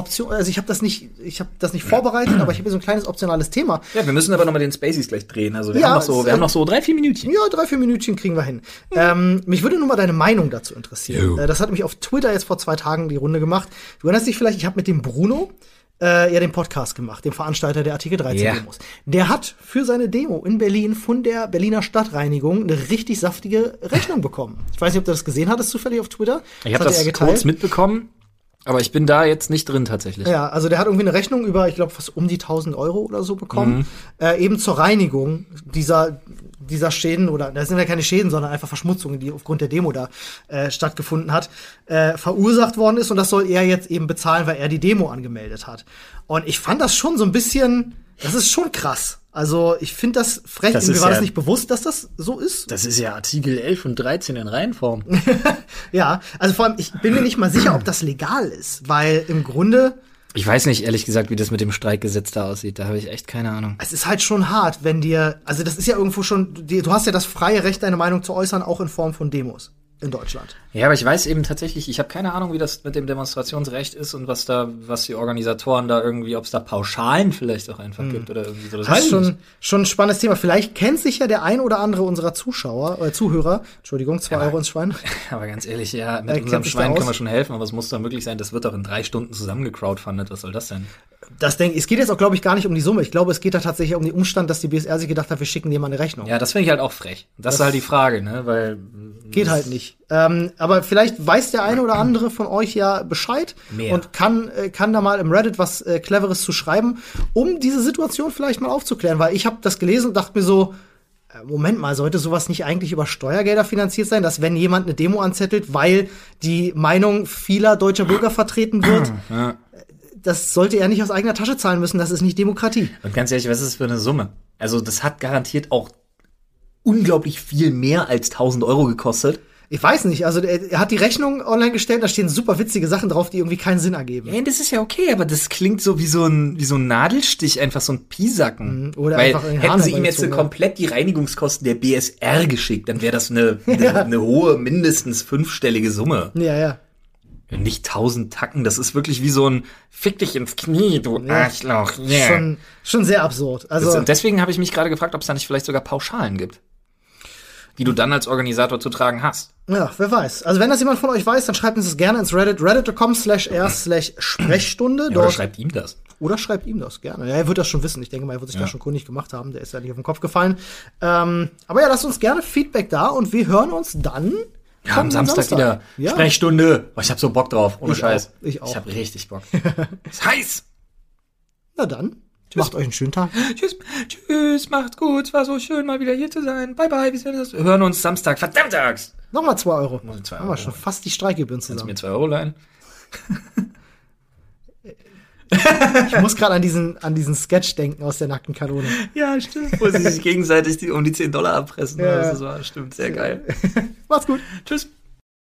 Option, also ich habe das nicht, ich habe das nicht vorbereitet, aber ich habe hier so ein kleines optionales Thema. Ja, wir müssen aber noch mal den Spaceys gleich drehen. Also wir Ja, haben noch so, wir haben noch so drei, vier Minütchen. Ja, drei, vier Minütchen kriegen wir hin. Ähm, mich würde nur mal deine Meinung dazu interessieren. Jo. Äh, das hat mich auf Twitter jetzt vor zwei Tagen die Runde gemacht. Du erinnerst dich vielleicht, ich habe mit dem Bruno äh, ja den Podcast gemacht, dem Veranstalter der Artikel 13 Ja. Demos. Der hat für seine Demo in Berlin von der Berliner Stadtreinigung eine richtig saftige Rechnung bekommen. Ich weiß nicht, ob du das gesehen hattest zufällig auf Twitter. Ich habe das er geteilt. kurz mitbekommen, aber ich bin da jetzt nicht drin tatsächlich. Ja, also der hat irgendwie eine Rechnung über, ich glaube, fast um die 1000 Euro oder so Mhm. bekommen, äh, eben zur Reinigung dieser dieser Schäden oder das sind ja keine Schäden, sondern einfach Verschmutzungen, die aufgrund der Demo da äh, stattgefunden hat, äh, verursacht worden ist und das soll er jetzt eben bezahlen, weil er die Demo angemeldet hat. Und ich fand das schon so ein bisschen, das ist schon krass. Also ich finde das frech. Das Mir war ja- das nicht bewusst, dass das so ist. Das ist ja Artikel 11 und 13 in Reihenform. Ja, also vor allem, ich bin mir nicht mal sicher, ob das legal ist, weil im Grunde Ich weiß nicht, ehrlich gesagt, wie das mit dem Streikgesetz da aussieht. Da habe ich echt keine Ahnung. es ist halt schon hart, wenn dir, also das ist ja irgendwo schon, du hast ja das freie Recht, deine Meinung zu äußern, auch in Form von Demos in Deutschland. Ja, aber ich weiß eben tatsächlich, ich habe keine Ahnung, wie das mit dem Demonstrationsrecht ist und was da, was die Organisatoren da irgendwie, ob es da Pauschalen vielleicht auch einfach gibt oder irgendwie so. Das ist nicht. schon, schon ein spannendes Thema. Vielleicht kennt sich ja der ein oder andere unserer Zuschauer, äh, Zuhörer, Entschuldigung, zwei Ja. Euro ins Schwein. Aber ganz ehrlich, ja, mit kennt unserem Schwein können wir schon helfen, aber es muss doch möglich sein, das wird doch in drei Stunden zusammengecrowdfundet. Was soll das denn? Das denke ich, es geht jetzt auch, glaube ich, gar nicht um die Summe. Ich glaube, es geht da tatsächlich um den Umstand, dass die BSR sich gedacht hat, wir schicken dir mal eine Rechnung. Ja, das finde ich halt auch frech. Das, ist halt die Frage, ne? Weil Geht halt nicht. Ähm, aber vielleicht weiß der eine oder andere von euch ja Bescheid Mehr. und kann, äh, kann da mal im Reddit was äh, Cleveres zu schreiben, um diese Situation vielleicht mal aufzuklären. Weil ich habe das gelesen und dachte mir so, äh, Moment mal, sollte sowas nicht eigentlich über Steuergelder finanziert sein, dass wenn jemand eine Demo anzettelt, weil die Meinung vieler deutscher Bürger vertreten wird, Ja. Das sollte er nicht aus eigener Tasche zahlen müssen, das ist nicht Demokratie. Und ganz ehrlich, was ist das für eine Summe? Also, das hat garantiert auch unglaublich viel mehr als 1000 Euro gekostet. Ich weiß nicht, also er, er hat die Rechnung online gestellt, da stehen super witzige Sachen drauf, die irgendwie keinen Sinn ergeben. Ja, das ist ja okay, aber das klingt so wie so ein, wie so ein Nadelstich, einfach so ein Piesacken. Mhm, oder Weil hätten Hahn sie ihm jetzt herbeigezogen, komplett die Reinigungskosten der BSR geschickt, dann wäre das eine, eine, eine hohe, mindestens fünfstellige Summe. Ja, ja. Nicht tausend Tacken, das ist wirklich wie so ein Fick dich ins Knie, du Arschloch. Yeah. Schon, schon sehr absurd. Also, Das, und deswegen habe ich mich gerade gefragt, ob es da nicht vielleicht sogar Pauschalen gibt, die du dann als Organisator zu tragen hast. ja, wer weiß. Also, wenn das jemand von euch weiß, dann schreibt uns das gerne ins Reddit, reddit.com slash r slash Sprechstunde. Ja, oder schreibt ihm das. oder schreibt ihm das gerne. Ja, er wird das schon wissen. Ich denke mal, er wird sich da schon kundig gemacht haben. Der ist ja nicht auf den Kopf gefallen. Ähm, aber ja, lasst uns gerne Feedback da und wir hören uns dann Ja, am kommenden Samstag, wieder Ja. Sprechstunde. Oh, ich habe so Bock drauf, ohne Ich Scheiß. auch, ich auch. Ich habe richtig Bock. ist heiß. Na dann, macht euch einen schönen Tag. Tschüss, tschüss, macht's gut. Es war so schön, mal wieder hier zu sein. Bye, bye. Wir sehen uns. Wir hören uns Samstag. Verdammtags. Nochmal zwei Euro. Ich zwei Haben wir Euro schon fast die Streikgebühren Kannst du zusammen. mir zwei Euro leihen? Ich muss gerade an diesen, an diesen Sketch denken aus der nackten Kanone. Ja, stimmt. Wo sie sich gegenseitig die, um die 10 Dollar abpressen. Ja. Das war, stimmt. Sehr geil. Macht's gut. Tschüss.